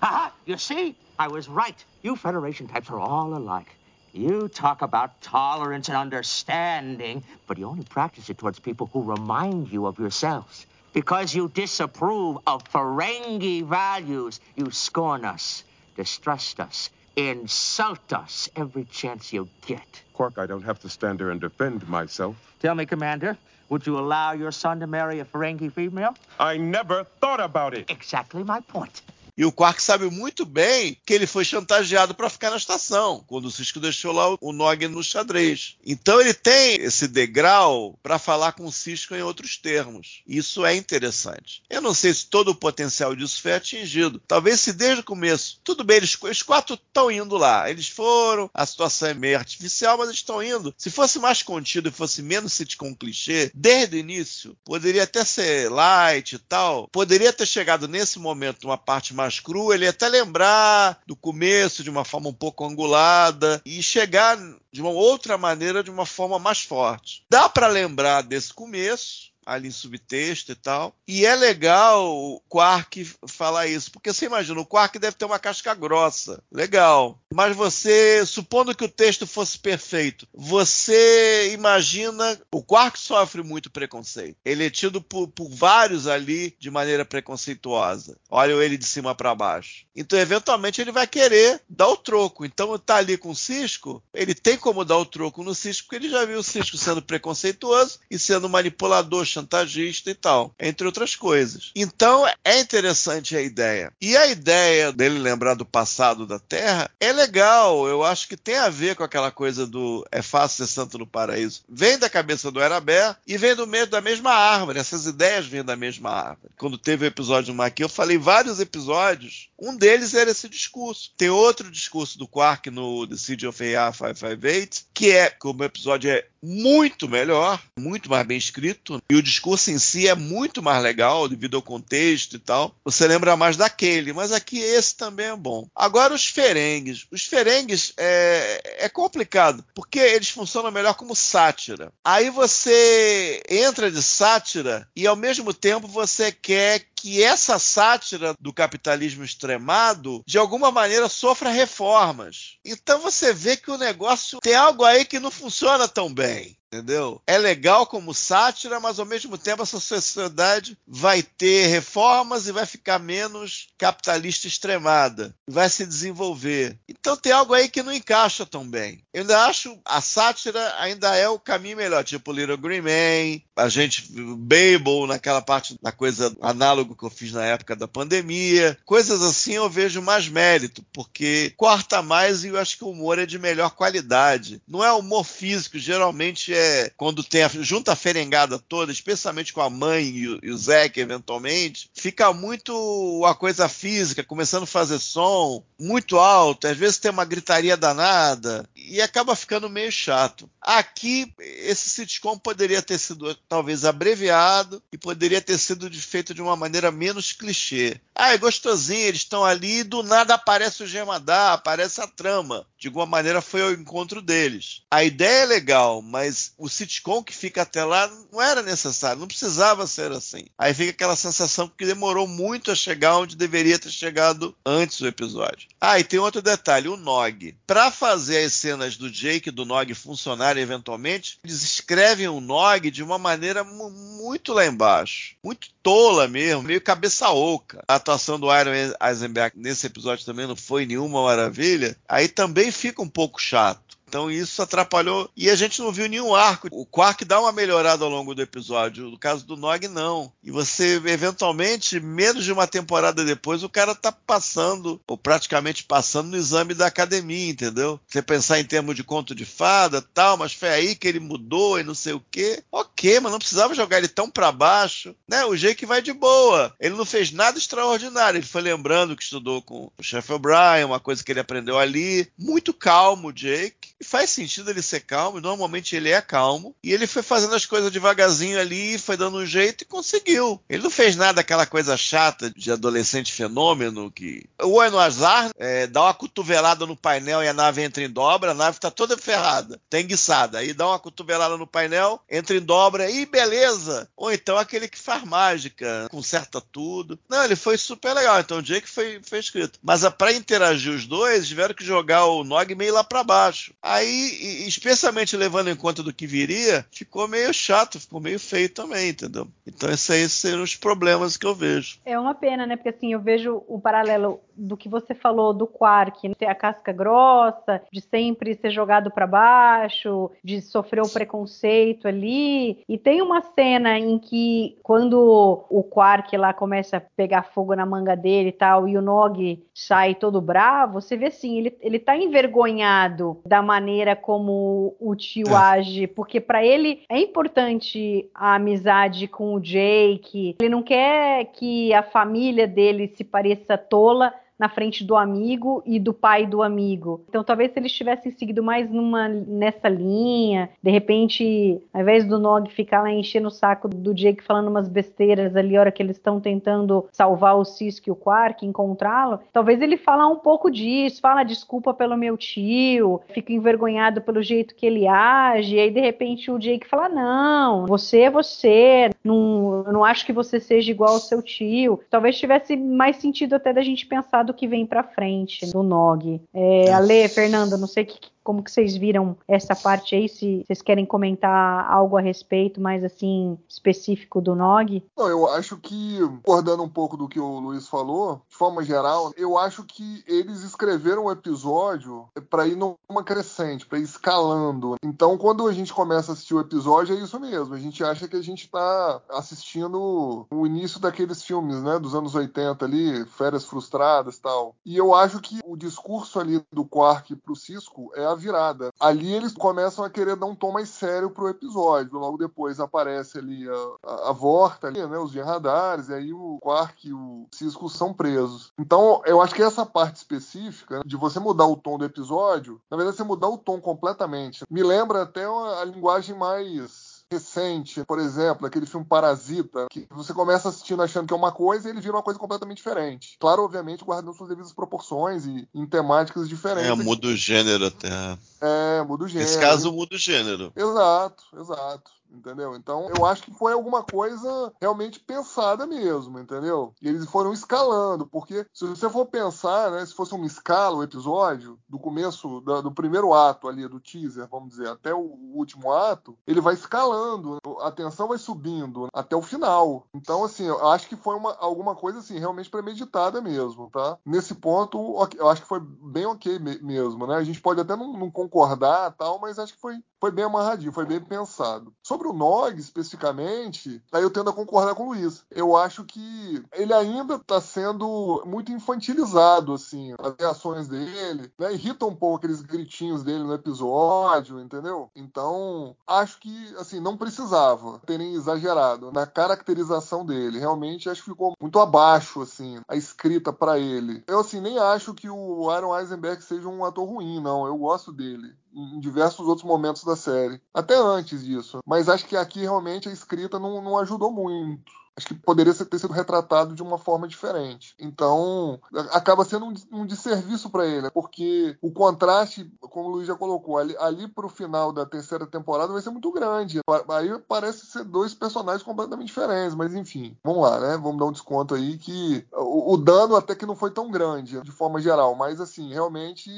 Ha You see? I was right. You Federation types are all alike. You talk about tolerance and understanding, but you only practice it towards people who remind you of yourselves. Because you disapprove of Ferengi values, you scorn us, distrust us, insult us every chance you get. Quark, I don't have to stand here and defend myself. Tell me, Commander, would you allow your son to marry a Ferengi female? I never thought about it. Exactly my point. E o Quark sabe muito bem que ele foi chantageado para ficar na estação, quando o Cisco deixou lá o Nog no xadrez. Então ele tem esse degrau para falar com o Cisco em outros termos. Isso é interessante. Eu não sei se todo o potencial disso foi atingido. Talvez se desde o começo, tudo bem, eles, os quatro estão indo lá. Eles foram, a situação é meio artificial, mas eles estão indo. Se fosse mais contido e fosse menos sitcom clichê, desde o início, poderia até ser light e tal, poderia ter chegado nesse momento uma parte mais mais cru, ele até lembrar do começo de uma forma um pouco angulada e chegar de uma outra maneira de uma forma mais forte. Dá para lembrar desse começo ali em subtexto e tal. E é legal o Quark falar isso, porque você imagina, o Quark deve ter uma casca grossa. Legal. Mas você, supondo que o texto fosse perfeito, você imagina. O Quark sofre muito preconceito. Ele é tido por, por vários ali de maneira preconceituosa. Olha ele de cima para baixo. Então, eventualmente, ele vai querer dar o troco. Então, tá ali com o Cisco, ele tem como dar o troco no Cisco, porque ele já viu o Cisco sendo preconceituoso e sendo manipulador, chantagista e tal, entre outras coisas. Então, é interessante a ideia. E a ideia dele lembrar do passado da Terra é legal. Eu acho que tem a ver com aquela coisa do é fácil ser santo no paraíso. Vem da cabeça do Erabé e vem do meio da mesma árvore. Essas ideias vêm da mesma árvore. Quando teve o episódio do Maqui, eu falei vários episódios. Um deles era esse discurso. Tem outro discurso do Quark no The City of AI 558, que é, como o episódio é muito melhor, muito mais bem escrito, e o discurso em si é muito mais legal devido ao contexto e tal. Você lembra mais daquele, mas aqui esse também é bom. Agora os ferengues. Os ferengues é, é complicado, porque eles funcionam melhor como sátira. Aí você entra de sátira e ao mesmo tempo você quer que essa sátira do capitalismo extremado, de alguma maneira, sofra reformas. Então você vê que o negócio tem algo aí que não funciona tão bem. Entendeu? É legal como sátira, mas ao mesmo tempo essa sociedade vai ter reformas e vai ficar menos capitalista extremada. Vai se desenvolver. Então tem algo aí que não encaixa tão bem. Eu ainda acho a sátira ainda é o caminho melhor, tipo Little Green Man, a gente Babel naquela parte da coisa análogo que eu fiz na época da pandemia. Coisas assim eu vejo mais mérito, porque corta mais e eu acho que o humor é de melhor qualidade. Não é humor físico, geralmente é quando tem a, junta a ferengada toda, especialmente com a mãe e o, e o Zack, eventualmente, fica muito a coisa física, começando a fazer som muito alto, às vezes tem uma gritaria danada e acaba ficando meio chato. Aqui, esse sitcom poderia ter sido talvez abreviado e poderia ter sido feito de uma maneira menos clichê. Ah, é gostosinho, eles estão ali e do nada aparece o Gemadá, aparece a trama. De alguma maneira foi ao encontro deles. A ideia é legal, mas o sitcom que fica até lá não era necessário, não precisava ser assim. Aí fica aquela sensação que demorou muito a chegar onde deveria ter chegado antes do episódio. Ah, e tem outro detalhe, o Nog. Para fazer as cenas do Jake e do Nog funcionarem eventualmente, eles escrevem o Nog de uma maneira muito lá embaixo, muito tola mesmo, meio cabeça oca. A atuação do Iron Eisenberg nesse episódio também não foi nenhuma maravilha. Aí também fica um pouco chato. Então isso atrapalhou. E a gente não viu nenhum arco. O Quark dá uma melhorada ao longo do episódio. No caso do Nog, não. E você, eventualmente, menos de uma temporada depois, o cara tá passando, ou praticamente passando, no exame da academia, entendeu? Você pensar em termos de conto de fada tal, mas foi aí que ele mudou e não sei o quê. Ok, mas não precisava jogar ele tão para baixo. Né? O Jake vai de boa. Ele não fez nada extraordinário. Ele foi lembrando que estudou com o Chef O'Brien, uma coisa que ele aprendeu ali. Muito calmo, Jake e faz sentido ele ser calmo, normalmente ele é calmo. E ele foi fazendo as coisas devagarzinho ali, foi dando um jeito e conseguiu. Ele não fez nada aquela coisa chata de adolescente fenômeno que. Ou é no azar, é, dá uma cotovelada no painel e a nave entra em dobra, a nave tá toda ferrada, tá enguiçada. Aí dá uma cotovelada no painel, entra em dobra e beleza! Ou então aquele que faz mágica, conserta tudo. Não, ele foi super legal. Então o Jake foi, foi escrito. Mas para interagir os dois, tiveram que jogar o Nog meio lá para baixo. Aí, especialmente levando em conta do que viria, ficou meio chato, ficou meio feio também, entendeu? Então, esses aí seriam os problemas que eu vejo. É uma pena, né? Porque assim, eu vejo o paralelo do que você falou do Quark, né? ter a casca grossa, de sempre ser jogado para baixo, de sofrer o preconceito ali. E tem uma cena em que, quando o Quark lá começa a pegar fogo na manga dele e tal, e o Nog sai todo bravo, você vê assim, ele, ele tá envergonhado da maneira como o tio é. age, porque para ele é importante a amizade com o Jake, ele não quer que a família dele se pareça tola na frente do amigo e do pai do amigo. Então talvez se eles tivessem seguido mais numa nessa linha, de repente, ao invés do Nog ficar lá enchendo o saco do Jake falando umas besteiras ali, a hora que eles estão tentando salvar o Cisco e o Quark, encontrá-lo, talvez ele falar um pouco disso, fala desculpa pelo meu tio, fica envergonhado pelo jeito que ele age, e aí de repente o Jake fala: Não, você é você, não, eu não acho que você seja igual ao seu tio. Talvez tivesse mais sentido até da gente pensar do que vem pra frente do Nog. É, Ale, Fernanda, não sei que, como que vocês viram essa parte aí, se vocês querem comentar algo a respeito, mais assim, específico do Nog? Eu acho que, concordando um pouco do que o Luiz falou, de forma geral, eu acho que eles escreveram o episódio para ir numa crescente, para ir escalando. Então, quando a gente começa a assistir o episódio, é isso mesmo. A gente acha que a gente tá assistindo o início daqueles filmes, né, dos anos 80 ali, Férias Frustradas tal. E eu acho que o discurso ali do Quark pro Cisco é a virada. Ali eles começam a querer dar um tom mais sério pro episódio. Logo depois aparece ali a, a, a Vorta, ali, né, os radares, e aí o Quark e o Cisco são presos. Então, eu acho que essa parte específica de você mudar o tom do episódio, na verdade, você mudar o tom completamente. Me lembra até a linguagem mais recente, por exemplo, aquele filme Parasita, que você começa assistindo achando que é uma coisa e ele vira uma coisa completamente diferente. Claro, obviamente, guardando suas devidas proporções e em temáticas diferentes. É, muda o gênero até. É, muda o gênero. Nesse caso, muda o gênero. Exato, exato entendeu? Então eu acho que foi alguma coisa realmente pensada mesmo, entendeu? E eles foram escalando, porque se você for pensar, né, se fosse uma escala o episódio, do começo da, do primeiro ato ali do teaser, vamos dizer, até o último ato, ele vai escalando, a tensão vai subindo até o final. Então assim, eu acho que foi uma, alguma coisa assim realmente premeditada mesmo, tá? Nesse ponto, eu acho que foi bem ok mesmo, né? A gente pode até não, não concordar tal, mas acho que foi, foi bem amarradinho, foi bem pensado. Sobre o Nog, especificamente, aí eu tendo a concordar com o Luiz. Eu acho que ele ainda está sendo muito infantilizado, assim, as reações dele, né? Irrita um pouco aqueles gritinhos dele no episódio, entendeu? Então, acho que, assim, não precisava terem exagerado na caracterização dele. Realmente, acho que ficou muito abaixo, assim, a escrita para ele. Eu, assim, nem acho que o Aaron Eisenberg seja um ator ruim, não. Eu gosto dele em diversos outros momentos da série. Até antes disso. Mas acho que aqui realmente a escrita não, não ajudou muito acho que poderia ter sido retratado de uma forma diferente. Então, acaba sendo um, um desserviço para ele, porque o contraste, como o Luiz já colocou, ali, ali para o final da terceira temporada vai ser muito grande. Aí parece ser dois personagens completamente diferentes, mas enfim, vamos lá, né? Vamos dar um desconto aí que o, o dano até que não foi tão grande, de forma geral, mas assim, realmente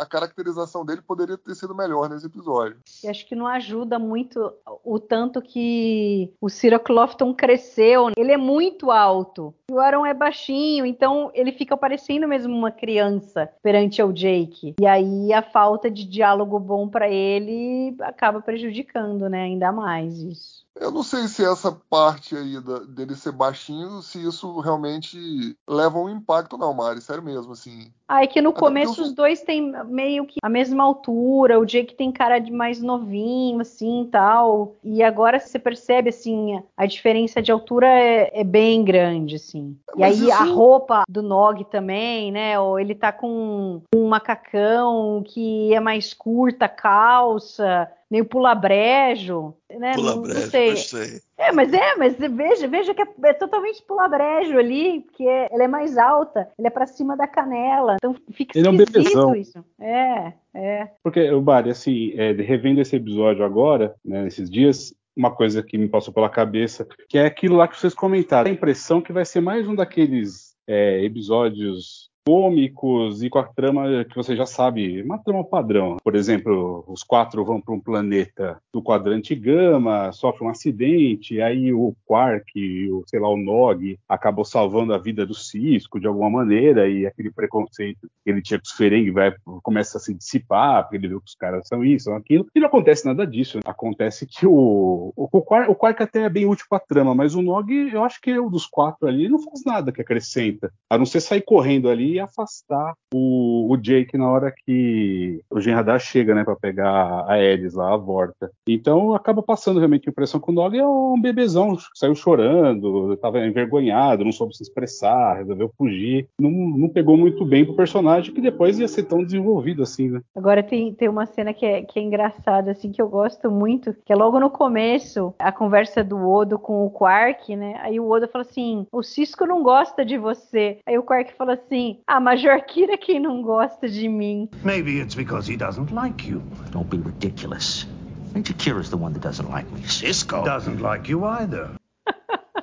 a caracterização dele poderia ter sido melhor nesse episódio. E acho que não ajuda muito o tanto que o Ciro Clofton cresceu ele é muito alto. E o Aaron é baixinho, então ele fica parecendo mesmo uma criança perante o Jake. E aí a falta de diálogo bom para ele acaba prejudicando, né, ainda mais isso. Eu não sei se essa parte aí da, dele ser baixinho, se isso realmente leva um impacto, não, Mari. Sério mesmo, assim. Ah, é que no Até começo eu... os dois têm meio que a mesma altura, o Jake tem cara de mais novinho, assim, tal. E agora você percebe, assim, a diferença de altura é, é bem grande, assim. e aí isso... a roupa do Nog também, né? Ou ele tá com um macacão que é mais curta, calça meio pula-brejo, né? Pula-brejo, não sei. Gostei. É, mas é, mas veja, veja que é, é totalmente pula-brejo ali, porque é, ela é mais alta, ele é para cima da canela, então fica ele esquisito é um isso. É, é. Porque, o Bari, assim, é, revendo esse episódio agora, né, nesses dias, uma coisa que me passou pela cabeça, que é aquilo lá que vocês comentaram, a impressão que vai ser mais um daqueles é, episódios cômicos e com a trama que você já sabe, uma trama padrão. Por exemplo, os quatro vão para um planeta do quadrante gama, sofre um acidente, aí o Quark, o, sei lá, o Nog, acabou salvando a vida do Cisco de alguma maneira, e aquele preconceito que ele tinha com os Ferengi vai, começa a se dissipar, porque ele viu que os caras são isso, são aquilo. E não acontece nada disso. Acontece que o, o, o, Quark, o Quark até é bem útil para a trama, mas o Nog, eu acho que é um dos quatro ali, não faz nada que acrescenta. A não ser sair correndo ali afastar o, o Jake na hora que o Genradar chega, né, para pegar a Elis lá, a Vorta. Então acaba passando realmente a impressão que o Nog é um bebezão, saiu chorando, estava envergonhado, não soube se expressar, resolveu fugir. Não, não pegou muito bem pro personagem que depois ia ser tão desenvolvido assim, né? Agora tem, tem uma cena que é, que é engraçada, assim, que eu gosto muito, que é logo no começo, a conversa do Odo com o Quark, né? Aí o Odo fala assim: o Cisco não gosta de você. Aí o Quark fala assim: ah, Major Kira é quem não gosta de mim. Maybe it's because he doesn't like you. Don't be ridiculous. Major Kira's the one that doesn't like me. Cisco doesn't like you either. [LAUGHS]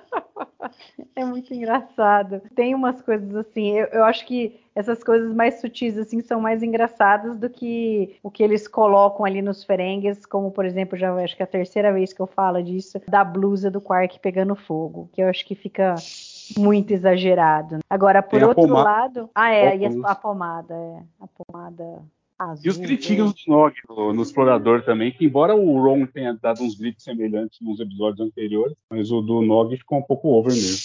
É muito engraçado. Tem umas coisas assim, eu, eu, acho que essas coisas mais sutis assim são mais engraçadas do que o que eles colocam ali nos ferengues, como por exemplo, já acho que é a terceira vez que eu falo disso, da blusa do Quark pegando fogo, que eu acho que fica muito exagerado. Agora, por outro lado, ah é, e a, a pomada, é, a pomada Azul, e os gritinhos é. do Nog no, no, Explorador também, que embora o Ron tenha dado uns gritos semelhantes nos episódios anteriores, mas o do Nog ficou um pouco over mesmo.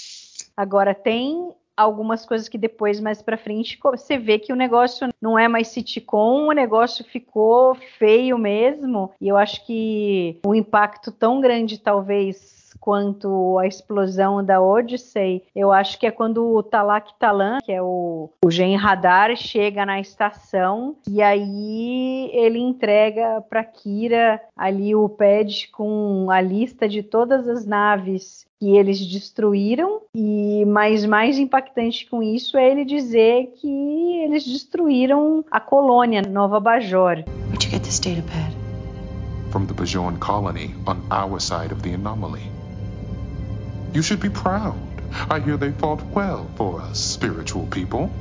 Agora tem algumas coisas que depois, mais para frente, você vê que o negócio não é mais sitcom, o negócio ficou feio mesmo. E eu acho que o impacto tão grande, talvez, quanto a explosão da Odyssey, eu acho que é quando o Talak Talan, que é o, o Gen Radar, chega na estação e aí ele entrega para Kira ali o pad com a lista de todas as naves que eles destruíram e mais mais impactante com isso é ele dizer que eles destruíram a colônia Nova Bajor. Where'd you get this data pad? From the Bajoran colony on our side of the anomaly. You should be proud. I hear they fought well for us, spiritual people.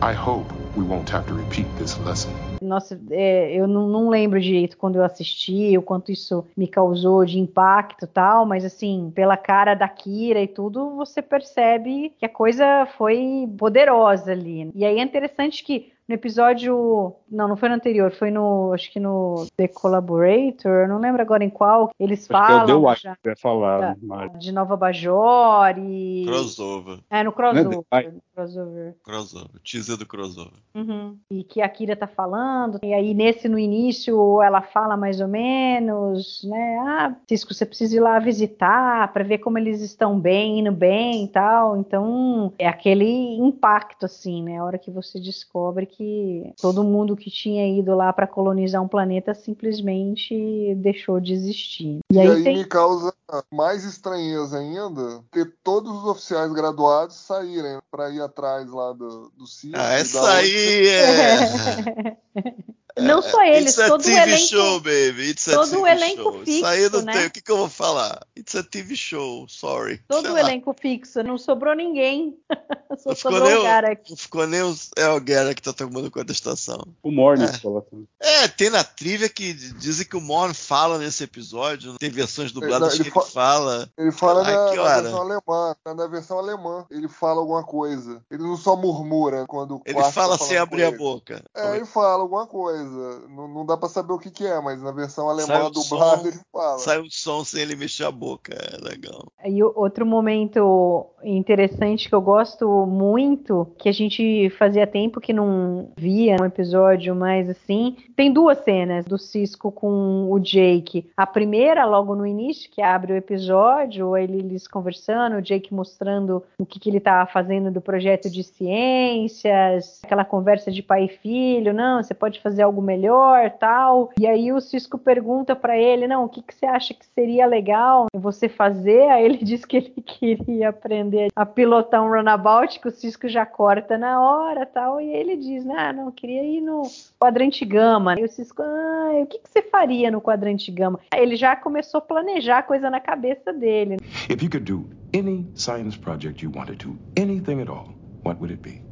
I hope we won't have to repeat this lesson. Nossa, é, eu não, não, lembro direito quando eu assisti, o quanto isso me causou de impacto tal, mas assim, pela cara da Kira e tudo, você percebe que a coisa foi poderosa ali. E aí é interessante que no episódio. Não, não foi no anterior, foi no. Acho que no The Collaborator, não lembro agora em qual. Eles acho falam. Que é o The já, que falar, da, de Nova Bajor e. Crossover. É, no crossover. É crossover. Crossover. Teaser do crossover. Uhum. E que a Kira tá falando. E aí, nesse no início, ela fala mais ou menos, né? Ah, Cisco, você precisa ir lá visitar para ver como eles estão bem, indo bem e tal. Então, é aquele impacto, assim, né? A hora que você descobre que todo mundo que tinha ido lá para colonizar um planeta simplesmente deixou de existir. E, e aí, aí tem... me causa mais estranheza ainda ter todos os oficiais graduados saírem para ir atrás lá do, do CIO. Ah, essa aí é. [LAUGHS] [LAUGHS] Não só eles, It's todo TV o elenco. show, baby. It's todo o elenco show. fixo. Isso não né? tem. O que, que, eu vou falar? It's a TV show, sorry. Todo o elenco fixo, não sobrou ninguém. [LAUGHS] Só não sobrou o Garak. Não ficou nem o, é o Garak que tá tomando conta da estação. O Morn é. é, tem na trivia que dizem que o Morn fala nesse episódio. Tem versões dubladas ele, que ele fala. Ele fala na, na, versão alemã. Na versão alemã, ele fala alguma coisa. Ele não só murmura quando o Ele fala tá sem abrir a boca. É, ele fala alguma coisa. Não, não dá pra saber o que, que é, mas na versão alemã dublada ele fala. Sai um som sem ele mexer a boca, é legal. E outro momento interessante que eu gosto muito, que a gente fazia tempo que não via um episódio mais assim, tem duas cenas do Cisco com o Jake. A primeira, logo no início, que abre o episódio, eles conversando, o Jake mostrando o que, que ele estava fazendo do projeto de ciências, aquela conversa de pai e filho, não, você pode fazer algo melhor, tal. E aí o Cisco pergunta para ele, não, o que, que você acha que seria legal você fazer? Aí ele [LAUGHS] diz que ele queria aprender a pilotar um runabout, que o Cisco já corta na hora, tal. E ele diz, ah, não, queria ir no quadrante gama. E o Cisco, ah, o que, que você faria no quadrante gama? Ele já começou a planejar a coisa na cabeça dele. If you could do any science project you wanted to, anything at all, what would it be?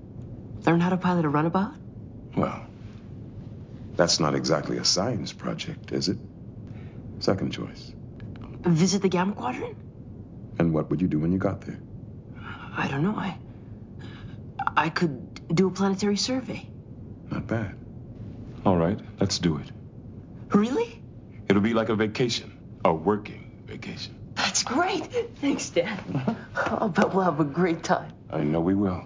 Learn how to pilot a runabout? Well, That's not exactly a science project, is it? Second choice. Visit the Gamma Quadrant? And what would you do when you got there? I don't know. I. I could do a planetary survey. Not bad. All right, let's do it. Really? It'll be like a vacation, a working vacation. That's great. Thanks, Dad. I'll bet we'll have a great time. I know we will.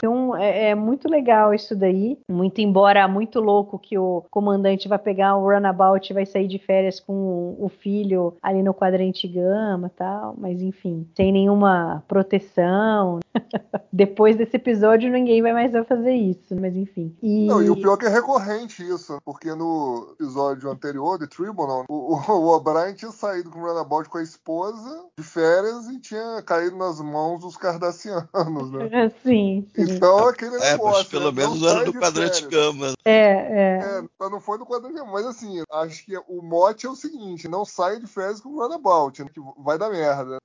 Então é, é, muito legal isso daí. Muito embora muito louco que o comandante vai pegar o runabout e vai sair de férias com o filho ali no quadrante gama tal, mas enfim, sem nenhuma proteção. [LAUGHS] Depois desse episódio ninguém vai mais fazer isso, mas enfim. E... Não, e o pior é que é recorrente isso, porque no episódio anterior, de Tribunal, o, o, o O'Brien tinha saído com o runabout com a esposa de férias e tinha caído nas mãos dos cardassianos, né? [LAUGHS] Sim. sim. Então aquele é, negócio. Mas pelo né? menos era do quadrante gama. É, é. é. Não foi do quadrante gama, mas assim, acho que o mote é o seguinte: não saia de férias com o runabout, né? que vai dar merda.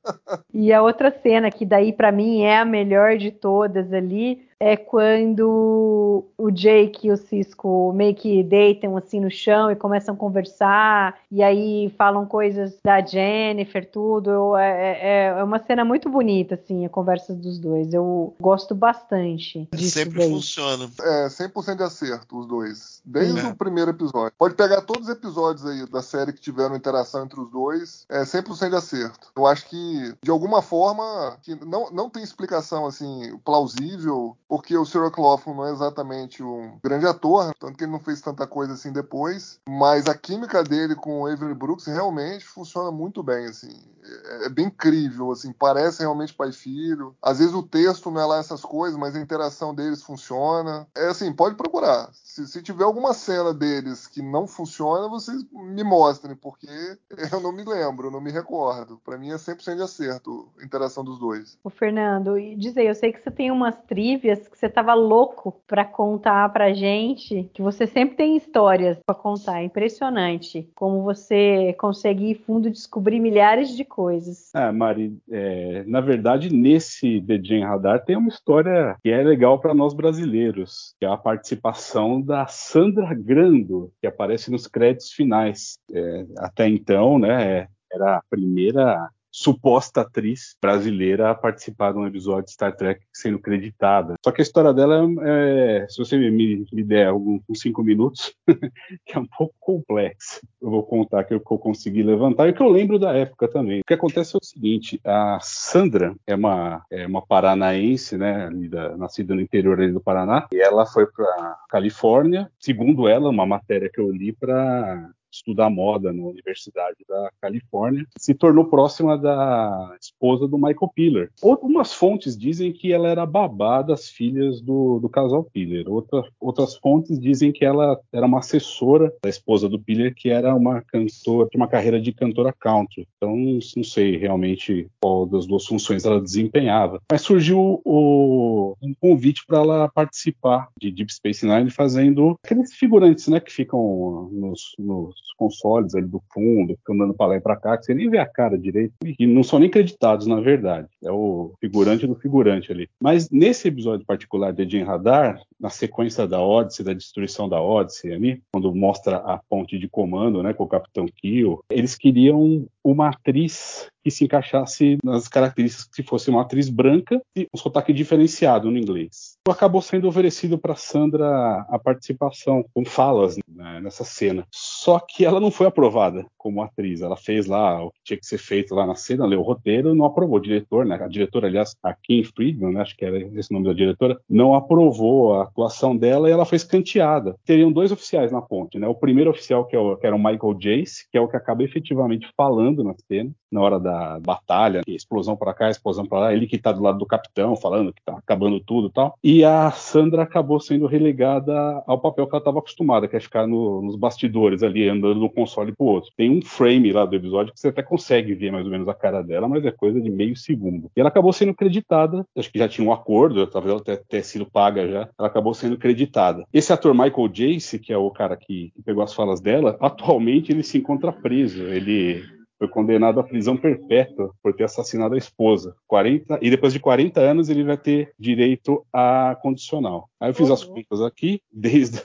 e a outra cena, que daí para mim é a melhor de todas ali, é quando o Jake e o Cisco meio que deitam assim no chão e começam a conversar, e aí falam coisas da Jennifer, tudo. É, é, é uma cena muito bonita, assim, a conversa dos dois. Eu gosto bastante. Disso Sempre daí. funciona. É, 100% de acerto, os dois. Desde é. o primeiro episódio. Pode pegar todos os episódios aí da série que tiveram interação entre os dois, é 100% de acerto. Eu acho que, de alguma forma, que não, não tem explicação, assim, plausível porque o Cyril Clofton não é exatamente um grande ator, tanto que ele não fez tanta coisa assim depois, mas a química dele com o Avery Brooks realmente funciona muito bem, assim, é, é bem incrível, assim, parece realmente pai e filho. Às vezes o texto não é lá essas coisas, mas a interação deles funciona. É assim, pode procurar. Se, se tiver alguma cena deles que não funciona, vocês me mostrem, porque [LAUGHS] eu não me lembro, não me recordo. Para mim é 100% de acerto a interação dos dois. O Fernando, e diz aí, eu sei que você tem umas trivias que você tava louco para contar pra gente, que você sempre tem histórias para contar. É impressionante como você consegue ir fundo descobrir milhares de coisas. Ah, Mari, é, na verdade, nesse The Radar tem uma história que é legal para nós brasileiros, que é a participação da Sandra Grando, que aparece nos créditos finais. É, até então, né, era a primeira suposta atriz brasileira a participar de um episódio de Star Trek sendo creditada. Só que a história dela, é, se você me, me der alguns cinco minutos, [LAUGHS] que é um pouco complexa. Eu vou contar que eu, consegui levantar e que eu lembro da época também. O que acontece é o seguinte: a Sandra é uma, é uma paranaense, né, da, nascida no interior do Paraná, e ela foi para Califórnia, segundo ela, uma matéria que eu li para estudar moda na Universidade da Califórnia, se tornou próxima da esposa do Michael Piller. Algumas fontes dizem que ela era babá das filhas do, do casal Piller. Outra, outras fontes dizem que ela era uma assessora da esposa do Piller, que era uma cantora, tinha uma carreira de cantora country. Então, não sei realmente qual das duas funções ela desempenhava. Mas surgiu o, um convite para ela participar de Deep Space Nine, fazendo aqueles figurantes, né, que ficam nos, nos consoles ali do fundo, ficam andando para lá e para cá, que você nem vê a cara direito, e não são nem creditados, na verdade. É o figurante do figurante ali. Mas nesse episódio particular de Jim Radar, na sequência da Odyssey, da destruição da Odyssey ali, quando mostra a ponte de comando, né, com o Capitão Kill, eles queriam uma atriz que se encaixasse nas características que fosse uma atriz branca e um sotaque diferenciado no inglês. Acabou sendo oferecido para Sandra a participação com falas né, nessa cena. Só que ela não foi aprovada como atriz. Ela fez lá o que tinha que ser feito lá na cena, leu o roteiro não aprovou. O diretor, né, a diretora, aliás, a Kim Friedman, né, acho que era esse nome da diretora, não aprovou a atuação dela e ela foi escanteada. Teriam dois oficiais na ponte, né? O primeiro oficial, que, é o, que era o Michael Jace, que é o que acaba efetivamente falando na cena, na hora da batalha, explosão para cá, explosão para lá, ele que tá do lado do capitão falando que tá acabando tudo e tal. E a Sandra acabou sendo relegada ao papel que ela estava acostumada, que é ficar no, nos bastidores ali, andando de um console pro outro. Tem um frame lá do episódio que você até consegue ver mais ou menos a cara dela, mas é coisa de meio segundo. E ela acabou sendo creditada, acho que já tinha um acordo, talvez ela até sido paga já, ela acabou sendo creditada. Esse ator Michael Jace, que é o cara que pegou as falas dela, atualmente ele se encontra preso. Ele foi condenado à prisão perpétua por ter assassinado a esposa. 40, e depois de 40 anos ele vai ter direito a condicional. Aí eu fiz as contas aqui, desde,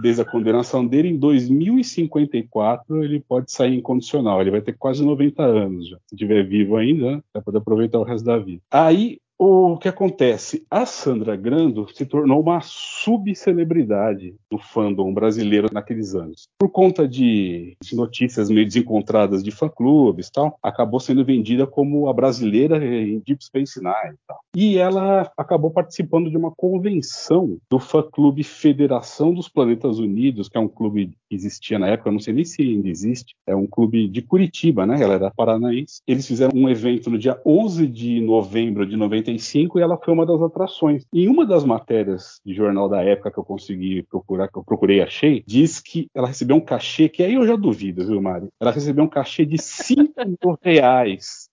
desde a condenação dele, em 2054 ele pode sair incondicional. Ele vai ter quase 90 anos já. Se estiver vivo ainda, né, vai poder aproveitar o resto da vida. Aí O que acontece? A Sandra Grando se tornou uma subcelebridade do fandom brasileiro naqueles anos. Por conta de notícias meio desencontradas de fã-clubes e tal, acabou sendo vendida como a brasileira em Deep Space Nine e tal. E ela acabou participando de uma convenção do fã-clube Federação dos Planetas Unidos, que é um clube que existia na época, não sei nem se ainda existe, é um clube de Curitiba, né? Ela era paranaense. Eles fizeram um evento no dia 11 de novembro de 95 e ela foi uma das atrações. Em uma das matérias de jornal da época que eu consegui procurar, que eu procurei e achei, diz que ela recebeu um cachê, que aí eu já duvido, viu, Mari? Ela recebeu um cachê de 5 mil [LAUGHS] reais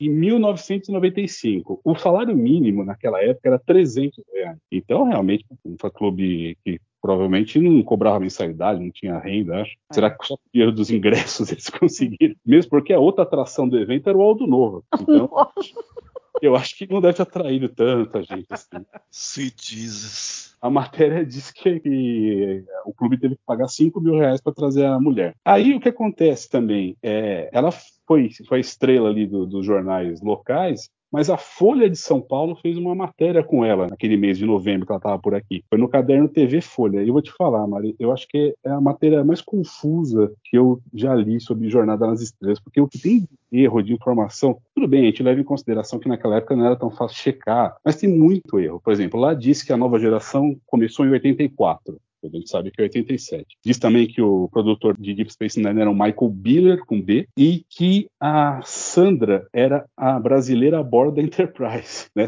em 1995. O salário mínimo naquela época era 300 reais. Então, realmente, um fã-clube que provavelmente não cobrava mensalidade, não tinha renda, acho. É. Será que só o dinheiro dos ingressos [LAUGHS] eles conseguiram? Mesmo porque a outra atração do evento era o Aldo Novo. Então, [LAUGHS] eu acho que não deve ter atraído tanta gente assim. Sweet Jesus. A matéria diz que, o clube teve que pagar 5 mil reais para trazer a mulher. Aí o que acontece também? É, ela foi, foi a estrela ali do, dos jornais locais, mas a Folha de São Paulo fez uma matéria com ela naquele mês de novembro que ela estava por aqui. Foi no caderno TV Folha. E eu vou te falar, Mari, eu acho que é a matéria mais confusa que eu já li sobre Jornada nas Estrelas, porque o que tem de erro de informação, tudo bem, a gente leva em consideração que naquela época não era tão fácil checar, mas tem muito erro. Por exemplo, lá diz que a nova geração começou em 84 a gente sabe que é 87. Diz também que o produtor de Deep Space Nine era o Michael Biller, com B, e que a Sandra era a brasileira a bordo da Enterprise. Né?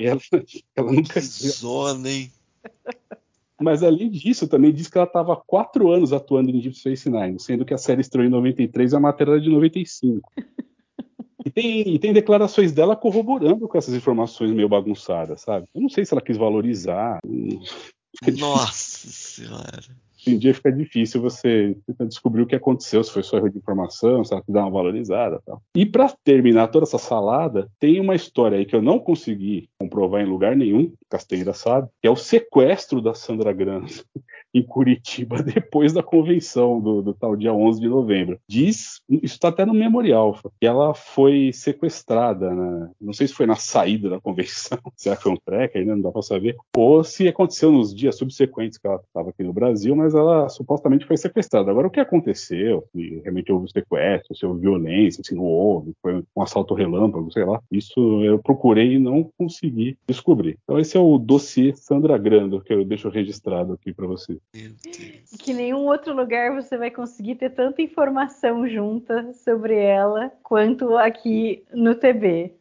Ela, ela nunca... Zona, hein? Mas além disso, também diz que ela estava quatro anos atuando em Deep Space Nine, sendo que a série estreou em 93 e a matéria era de 95. E tem, e tem, declarações dela corroborando com essas informações meio bagunçadas, sabe? Eu não sei se ela quis valorizar. Nossa senhora. Hoje em dia fica difícil você descobrir o que aconteceu, se foi só erro de informação, ela dar uma valorizada tal. E para terminar toda essa salada, tem uma história aí que eu não consegui comprovar em lugar nenhum, Castanheira sabe, que é o sequestro da Sandra Grande [LAUGHS] em Curitiba [LAUGHS] depois da convenção do, do, tal dia 11 de novembro. Diz, isso está até no memorial, que ela foi sequestrada, né? não sei se foi na saída da convenção, [LAUGHS] se foi um treco, ainda não dá para saber, ou se aconteceu nos dias subsequentes que ela estava aqui no Brasil, mas ela supostamente foi sequestrada. Agora, o que aconteceu? Se realmente houve sequestro, se houve violência, se não houve, foi um assalto relâmpago, sei lá. Isso eu procurei e não consegui descobrir. Então, esse é o dossiê Sandra Grando, que eu deixo registrado aqui para você. Que nenhum outro lugar você vai conseguir ter tanta informação junta sobre ela quanto aqui no TB.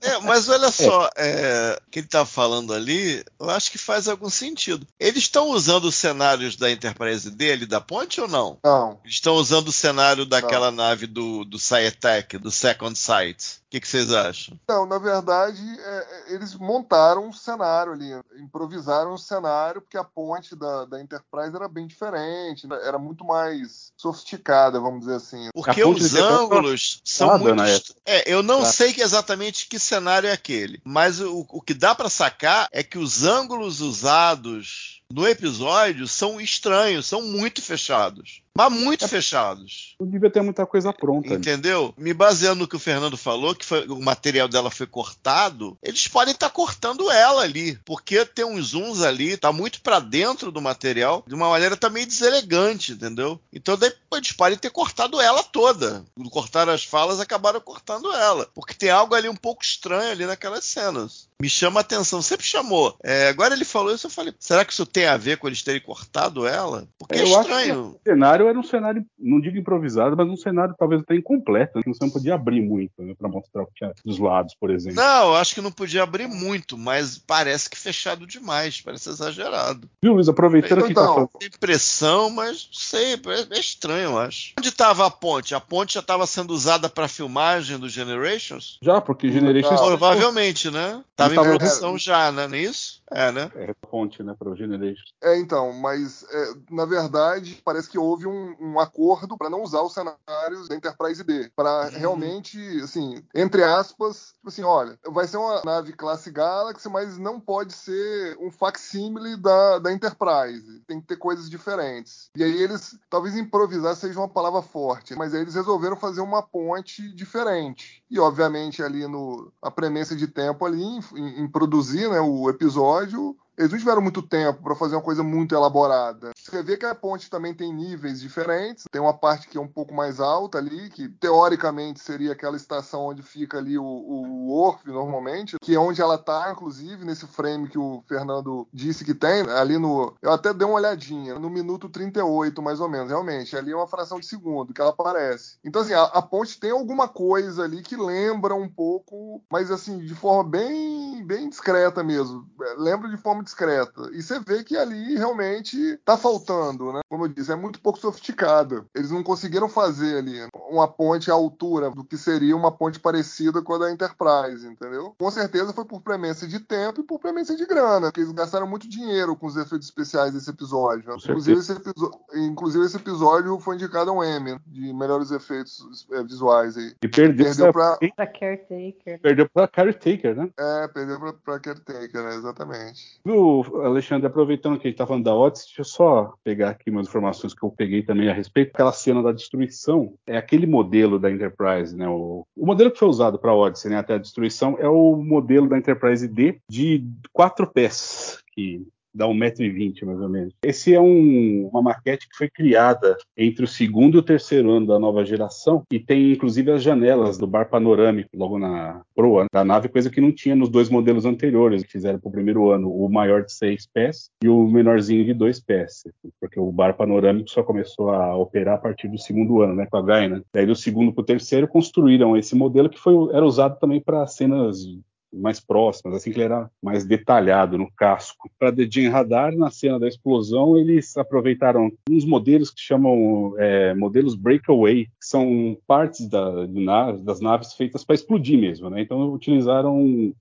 É, mas olha só, é, que ele está falando ali, eu acho que faz algum sentido. Eles estão usando os cenários da Enterprise dele, da ponte ou não? Não. Eles estão usando o cenário daquela não. nave do, do SciTech, do Second Sight. O que, que, vocês acham? Não, na verdade, é, é, eles montaram um cenário ali, improvisaram um cenário, porque a ponte da, da Enterprise era bem diferente, né? era muito mais sofisticada, vamos dizer assim. Porque os ângulos são muito. É, eu não sei que exatamente que cenário é aquele, mas o, o que dá para sacar é que os ângulos usados no episódio são estranhos, são muito fechados. Mas muito é, fechados. Não devia ter muita coisa pronta. Entendeu? Me baseando no que o Fernando falou, que foi, o material dela foi cortado, eles podem estar tá cortando ela ali. Porque tem uns zooms ali, tá muito para dentro do material, de uma maneira tá meio deselegante, entendeu? Então daí, eles podem ter cortado ela toda. Cortaram as falas, acabaram cortando ela. Porque tem algo ali um pouco estranho ali naquelas cenas. Me chama a atenção, sempre chamou. É, agora ele falou isso, eu falei, será que isso tem a ver com eles terem cortado ela? Porque é, é estranho. o cenário era um cenário, não digo improvisado, mas um cenário talvez até incompleto, né? Você não podia abrir muito né, para mostrar o que tinha dos lados, por exemplo. Não, acho que não podia abrir muito, mas parece que fechado demais, parece exagerado. Viu, Luiz, aproveitando então, que tá falando. Tem impressão, mas não sei, é, é estranho, eu acho. Onde estava a ponte? A ponte já estava sendo usada para filmagem do Generations? Já, porque Generations. Provavelmente, né? Tava, em produção é... já, né? Não é isso? É, né? É a ponte, né, para o Generations. É, então, mas é, na verdade parece que houve um um, um acordo para não usar os cenários da Enterprise D, para Uhum. realmente, assim, entre aspas, tipo assim, olha, vai ser uma nave classe Galaxy, mas não pode ser um facsímile da, da Enterprise. Tem que ter coisas diferentes. E aí eles, talvez improvisar seja uma palavra forte, mas aí eles resolveram fazer uma ponte diferente. E obviamente ali no a premissa de tempo ali em, em- em produzir, né, o episódio, eles não tiveram muito tempo para fazer uma coisa muito elaborada. Você vê que a ponte também tem níveis diferentes. Tem uma parte que é um pouco mais alta ali, que teoricamente seria aquela estação onde fica ali o, o normalmente, que é onde ela tá, inclusive, nesse frame que o Fernando disse que tem, ali no. Eu até dei uma olhadinha, no minuto 38, mais ou menos. Realmente, ali é uma fração de segundo que ela aparece. Então, assim, a, a ponte tem alguma coisa ali que lembra um pouco, mas assim, de forma bem, bem discreta mesmo. Lembra de forma discreta. E você vê que ali realmente tá faltando, né? Como eu disse, é muito pouco sofisticada. Eles não conseguiram fazer ali uma ponte à altura do que seria uma ponte parecida com a da Enterprise, entendeu? Com certeza foi por premência de tempo e por premência de grana, porque eles gastaram muito dinheiro com os efeitos especiais desse episódio. né? Inclusive esse, episo- inclusive esse episódio foi indicado a um Emmy né? de melhores efeitos eh, visuais aí. E perdeu, Perdeu pra, Pra caretaker. perdeu pra Carrie Taker, né? é, perdeu pra, pra Caretaker, né? Exatamente. Alexandre, aproveitando que a gente tá falando da Odyssey, deixa eu só pegar aqui umas informações que eu peguei também a respeito. Aquela cena da destruição é aquele modelo da Enterprise, né? O, o modelo que foi usado para a Odyssey, né? Até a destruição, é o modelo da Enterprise D de quatro pés, que dá 1,20m mais ou menos. Esse é um- uma maquete que foi criada entre o segundo e o terceiro ano da nova geração e tem inclusive as janelas do bar panorâmico logo na proa da nave, coisa que não tinha nos dois modelos anteriores que fizeram para o primeiro ano, o maior de seis pés e o menorzinho de dois pés, porque o bar panorâmico só começou a operar a partir do segundo ano, né, com a Gaina. Daí do segundo para o terceiro construíram esse modelo que foi era usado também para cenas mais próximas, assim que ele era mais detalhado no casco. Para desenradar na cena da explosão, eles aproveitaram uns modelos que chamam é, modelos breakaway, que são partes da- das naves feitas para explodir mesmo, né? Então utilizaram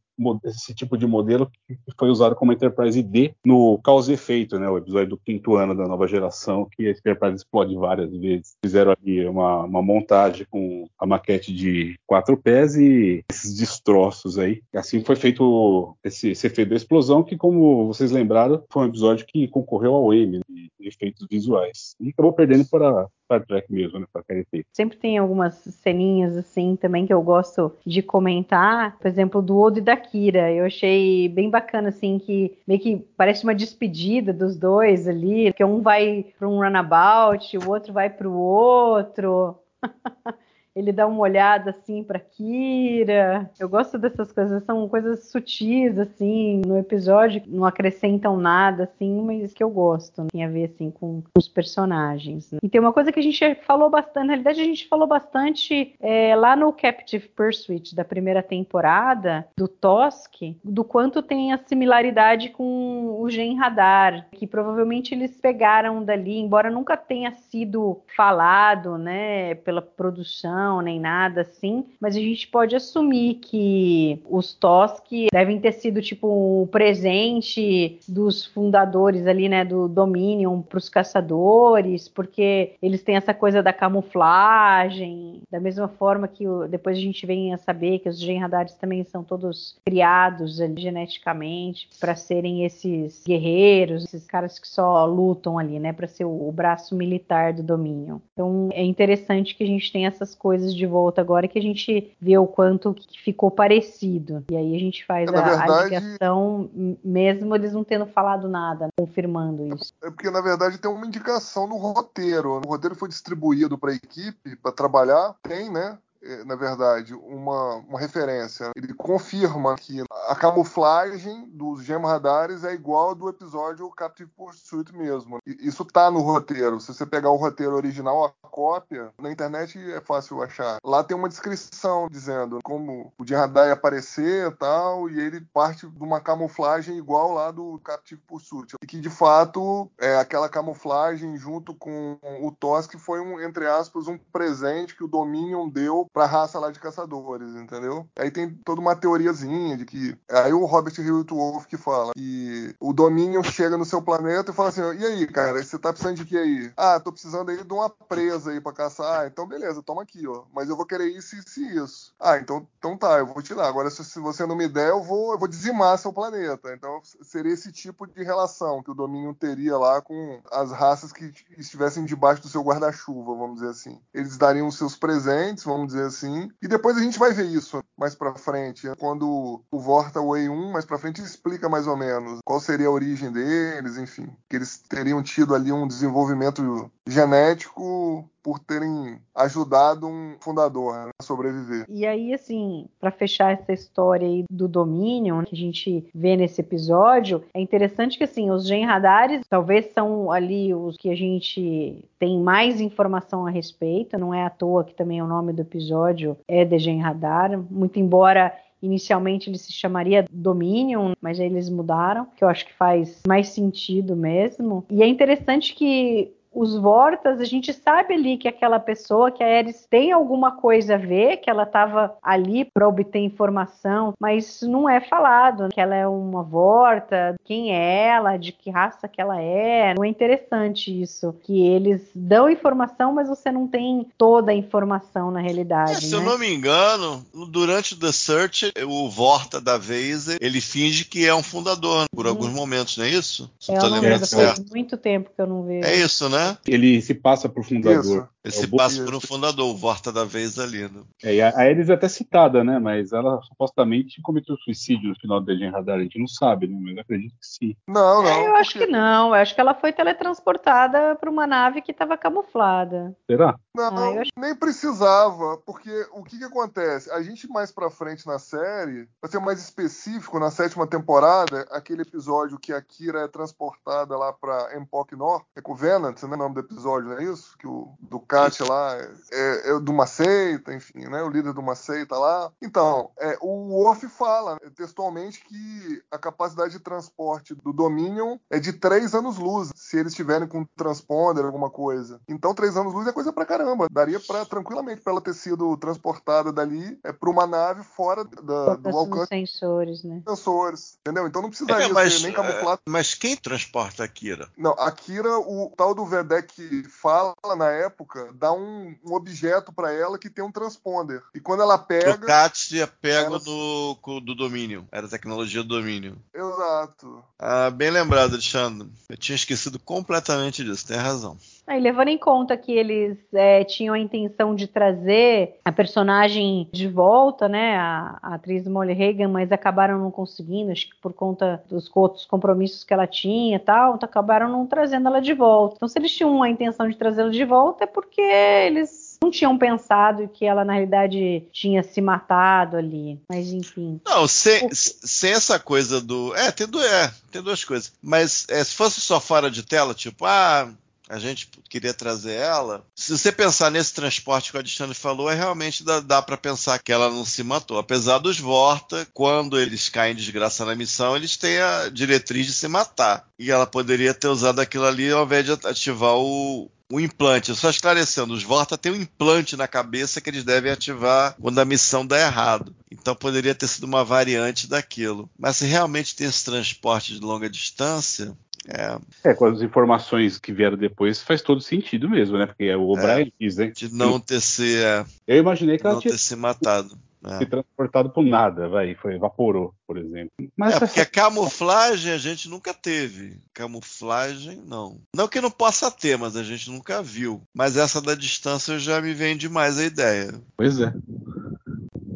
esse tipo de modelo que foi usado como Enterprise D no Causa e Efeito, né? O episódio do quinto ano da nova geração, que a Enterprise explode várias vezes. Fizeram ali uma, uma montagem com a maquete de quatro pés e esses destroços aí. Assim foi feito esse, esse efeito da explosão, que, como vocês lembraram, foi um episódio que concorreu ao Emmy de efeitos visuais. E acabou perdendo para Star Trek mesmo, né? Para KT. Sempre tem algumas ceninhas assim também que eu gosto de comentar, por exemplo, do Odo e da Kira. Eu achei bem bacana assim que meio que parece uma despedida dos dois ali, que um vai para um runabout, o outro vai para o outro. [LAUGHS] Ele dá uma olhada assim para Kira. Eu gosto dessas coisas, são coisas sutis assim no episódio, não acrescentam nada assim, mas que eu gosto. né? Tem a ver assim com os personagens. né? E tem uma coisa que a gente falou bastante, na realidade a gente falou bastante é, lá no Captive Pursuit da primeira temporada do Tosk, do quanto tem a similaridade com o Gen Radar, que provavelmente eles pegaram dali, embora nunca tenha sido falado, né, pela produção nem nada assim, mas a gente pode assumir que os Tosk devem ter sido tipo um presente dos fundadores ali, né, do Dominion para os caçadores, porque eles têm essa coisa da camuflagem, da mesma forma que o- depois a gente vem a saber que os genradares também são todos criados ali geneticamente para serem esses guerreiros, esses caras que só lutam ali, né, para ser o, o braço militar do Dominion. Então é interessante que a gente tenha essas coisas de volta agora que a gente vê o quanto que ficou parecido. E aí a gente faz É, a, a verdade- ligação, m- mesmo eles não tendo falado nada, confirmando isso. É porque, na verdade, tem uma indicação no roteiro. O roteiro foi distribuído para a equipe para trabalhar. Tem, né? É, Na verdade, uma, uma referência. Ele confirma que a camuflagem dos gemradares é igual ao do episódio Captive Pursuit mesmo. Isso tá no roteiro. Se você pegar o roteiro original, a cópia, na internet é fácil achar. Lá tem uma descrição dizendo como o gemradar ia aparecer e tal, e ele parte de uma camuflagem igual lá do Captive Pursuit. E que, de fato, é, aquela camuflagem junto com o Tosk foi, um, entre aspas, um presente que o Dominion deu pra raça lá de caçadores, entendeu? Aí tem toda uma teoriazinha de que. Aí o Robert Hewitt Wolf que fala que o Dominion chega no seu planeta e fala assim: e aí, cara, você tá precisando de que aí? Ah, tô precisando aí de uma presa aí pra caçar. Ah, então beleza, toma aqui, ó. Mas eu vou querer isso, isso e isso. Ah, então, então tá, eu vou te dar. Agora, se, se você não me der, eu vou, eu vou dizimar seu planeta. Então seria esse tipo de relação que o Dominion teria lá com as raças que estivessem debaixo do seu guarda-chuva, vamos dizer assim. Eles dariam os seus presentes, vamos dizer assim, e depois a gente vai ver isso mais para frente, quando o Vorta Way 1 mais para frente explica mais ou menos qual seria a origem deles, enfim, que eles teriam tido ali um desenvolvimento genético por terem ajudado um fundador né, a sobreviver. E aí, assim, para fechar essa história aí do domínio que a gente vê nesse episódio, é interessante que assim os genradares talvez são ali os que a gente tem mais informação a respeito. Não é à toa que também o nome do episódio é de Genradar, muito embora Inicialmente ele se chamaria Dominion, mas aí eles mudaram, que eu acho que faz mais sentido mesmo. E é interessante que os Vortas, a gente sabe ali que aquela pessoa, que a Eris tem alguma coisa a ver, que ela estava ali para obter informação, mas não é falado que ela é uma Vorta, quem é ela, de que raça que ela é. Não é interessante isso, que eles dão informação, mas você não tem toda a informação na realidade. É, se né? eu não me engano, durante o The Search, o Vorta da vez, ele finge que é um fundador por hum. alguns momentos, não é isso? Se eu não lembro, faz muito tempo que eu não vejo. É isso, né? Ele se passa por fundador. Isso. Ele se passa por um fundador, o Vorta da vez ali. Né? É, e a, a Elis é até citada, né? Mas ela supostamente cometeu suicídio no final do Agent Radar. A gente não sabe, né? Mas eu acredito que sim. Não, não. É, eu acho que não. Eu acho que ela foi teletransportada para uma nave que estava camuflada. Será? Não, ah, acho... nem precisava, porque o que, que acontece? A gente mais pra frente na série, pra ser mais específico, na sétima temporada, aquele episódio que a Kira é transportada lá pra Empok North, é com o Venant, né? O nome do episódio, não é isso? Que o Ducati lá é, é, de uma seita, enfim, né? O líder de uma seita lá. Então, é, o Worf fala né, textualmente que a capacidade de transporte do Dominion é de três anos-luz, se eles tiverem com transponder, alguma coisa. Então, três anos-luz é coisa pra caramba. Daria para tranquilamente para ela ter sido transportada dali é, para uma nave fora da, do alcance. sensores, né? Sensores, entendeu? Então não precisaria é, mas, ser nem camuflado. É, mas quem transporta a Kira? Não, a Kira, o tal do Vedek fala na época, dá um, um objeto para ela que tem um transponder. E quando ela pega. O Cat é pego ela... do, do domínio. Era a tecnologia do domínio. Exato. Ah, bem lembrado, Alexandre. Eu tinha esquecido completamente disso, tem razão. Ah, e levando em conta que eles é, tinham a intenção de trazer a personagem de volta, né, a, a atriz Molly Hagan, mas acabaram não conseguindo, acho que por conta dos outros compromissos que ela tinha e tal, então acabaram não trazendo ela de volta. Então, se eles tinham a intenção de trazê-la de volta, é porque eles não tinham pensado que ela, na realidade, tinha se matado ali. Mas, enfim. Não, sem, sem essa coisa do. É, tem, do, é, tem duas coisas. Mas é, se fosse só fora de tela, tipo, ah, a gente queria trazer ela. Se você pensar nesse transporte que o Alexandre falou, é realmente dá, dá para pensar que ela não se matou. Apesar dos Vorta, quando eles caem em desgraça na missão, eles têm a diretriz de se matar. E ela poderia ter usado aquilo ali ao invés de ativar o, o implante. Só esclarecendo, os Vorta têm um implante na cabeça que eles devem ativar quando a missão dá errado. Então poderia ter sido uma variante daquilo. Mas se realmente tem esse transporte de longa distância, é. é, com as informações que vieram depois faz todo sentido mesmo, né? Porque o O'Brien é, quis, né? De não ter se. É, Eu imaginei que ela não tinha ter se matado. É. Se transportado por nada, vai, foi evaporou, por exemplo. Mas é, porque a camuflagem a gente nunca teve. Camuflagem, não. Não que não possa ter, mas a gente nunca viu. Mas essa da distância já me vem demais a ideia. Pois é.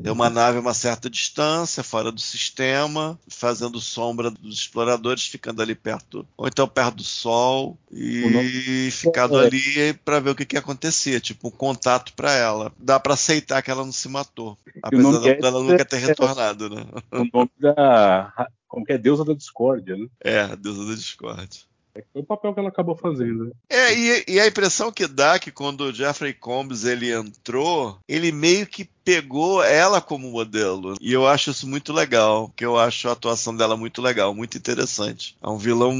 É uma nave a uma certa distância, fora do sistema, fazendo sombra dos exploradores, ficando ali perto, ou então perto do Sol, e ficando é. ali para ver o que, que acontecia, tipo um contato para ela. Dá para aceitar que ela não se matou, apesar dela é, nunca ter retornado, né? O nome da. Como que é? Deusa da Discórdia, né? É, Deusa da Discórdia. É o papel que ela acabou fazendo. Né? É, e, e, a impressão que dá é que quando o Jeffrey Combs ele entrou, ele meio que pegou ela como modelo. E eu acho isso muito legal, que eu acho a atuação dela muito legal, muito interessante. É um vilão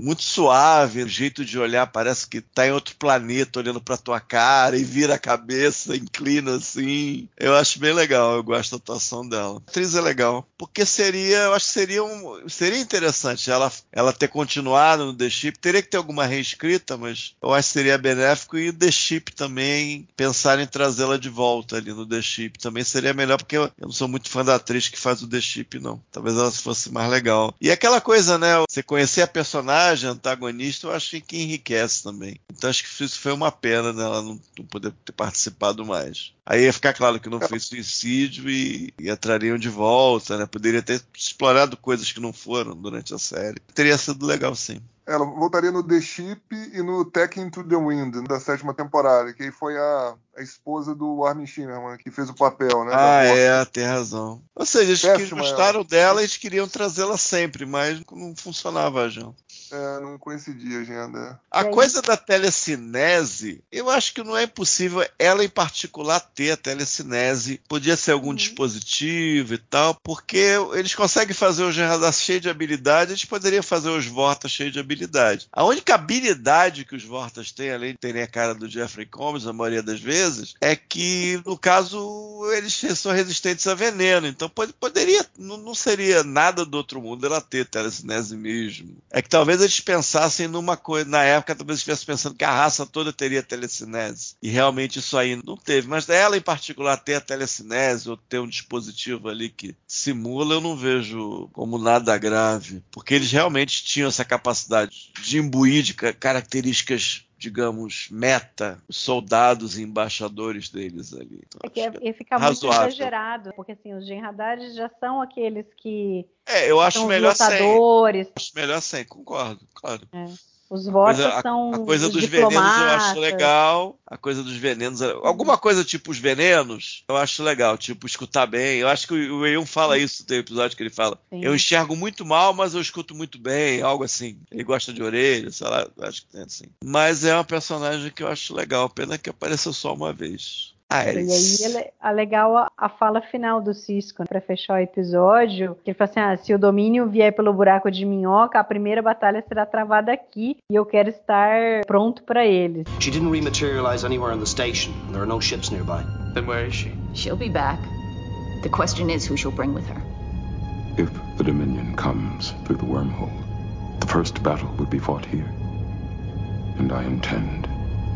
muito suave, o jeito de olhar parece que tá em outro planeta olhando pra tua cara e vira a cabeça, inclina assim. Eu acho bem legal, eu gosto da atuação dela. A atriz é legal, porque seria, eu acho que seria um, seria interessante ela, ela ter continuado no The Ship. Teria que ter alguma reescrita, mas eu acho que seria benéfico e o The Ship também pensar em trazê-la de volta ali no The Ship. Também seria melhor, porque eu, não sou muito fã da atriz que faz o The Ship, não. Talvez ela fosse mais legal. E aquela coisa, né? Você conhecer a personagem, antagonista, eu acho que enriquece também. Então acho que isso foi uma pena dela né, não, não poder ter participado mais. Aí ia ficar claro que não foi suicídio e, e entrariam de volta, né? Poderia ter explorado coisas que não foram durante a série. Teria sido legal, sim. Ela voltaria no The Ship e no Tech Into the Wind, da sétima temporada, que foi a, a esposa do Armin Shimmerman, que fez o papel, né? Ah, é, tem razão. Ou seja, eles gostaram ela. dela e queriam trazê-la sempre, mas não funcionava já. É, não coincidia a agenda. A coisa da telecinese, eu acho que não é impossível ela em particular ter a telecinese. Podia ser algum uhum. dispositivo e tal, porque eles conseguem fazer o Gerardar cheio de habilidade, eles poderiam fazer os Vortas cheio de habilidade. A única habilidade que os Vortas têm, além de terem a cara do Jeffrey Combs, a maioria das vezes, é que, no caso, eles são resistentes a veneno. Então poderia, não seria nada do outro mundo ela ter telecinese mesmo. É que talvez talvez eles pensassem numa coisa, na época, talvez eles estivessem pensando que a raça toda teria telecinese. E realmente isso aí não teve. Mas ela, em particular, ter a telecinese ou ter um dispositivo ali que simula, eu não vejo como nada grave. Porque eles realmente tinham essa capacidade de imbuir de características digamos, meta, os soldados e embaixadores deles ali. Então, é que ia, ia ficar razoável. muito exagerado, porque assim, os genradares já são aqueles que é, eu acho são melhor lutadores. Sem. Acho melhor sem, concordo, claro. É. Os votos a, são. A coisa dos venenos eu acho legal. A coisa dos venenos. Alguma coisa tipo os venenos, eu acho legal. Tipo, escutar bem. Eu acho que o Eon fala isso, tem um episódio que ele fala. Sim. Eu enxergo muito mal, mas eu escuto muito bem. Algo assim. Ele gosta de orelha, sei lá. Acho que tem assim. Mas é uma personagem que eu acho legal. Pena que apareceu só uma vez. Ares. E aí é, é legal a, a, fala final do Cisco, né, para fechar o episódio, que ele fala assim: ah, se o domínio vier pelo buraco de minhoca, a primeira batalha será travada aqui e eu quero estar pronto para eles. She didn't rematerialize anywhere on the station. There are no ships nearby. Then where is she? She'll be back. The question is who she'll bring with her. If the Dominion comes through the wormhole, the first battle would be fought here. And I intend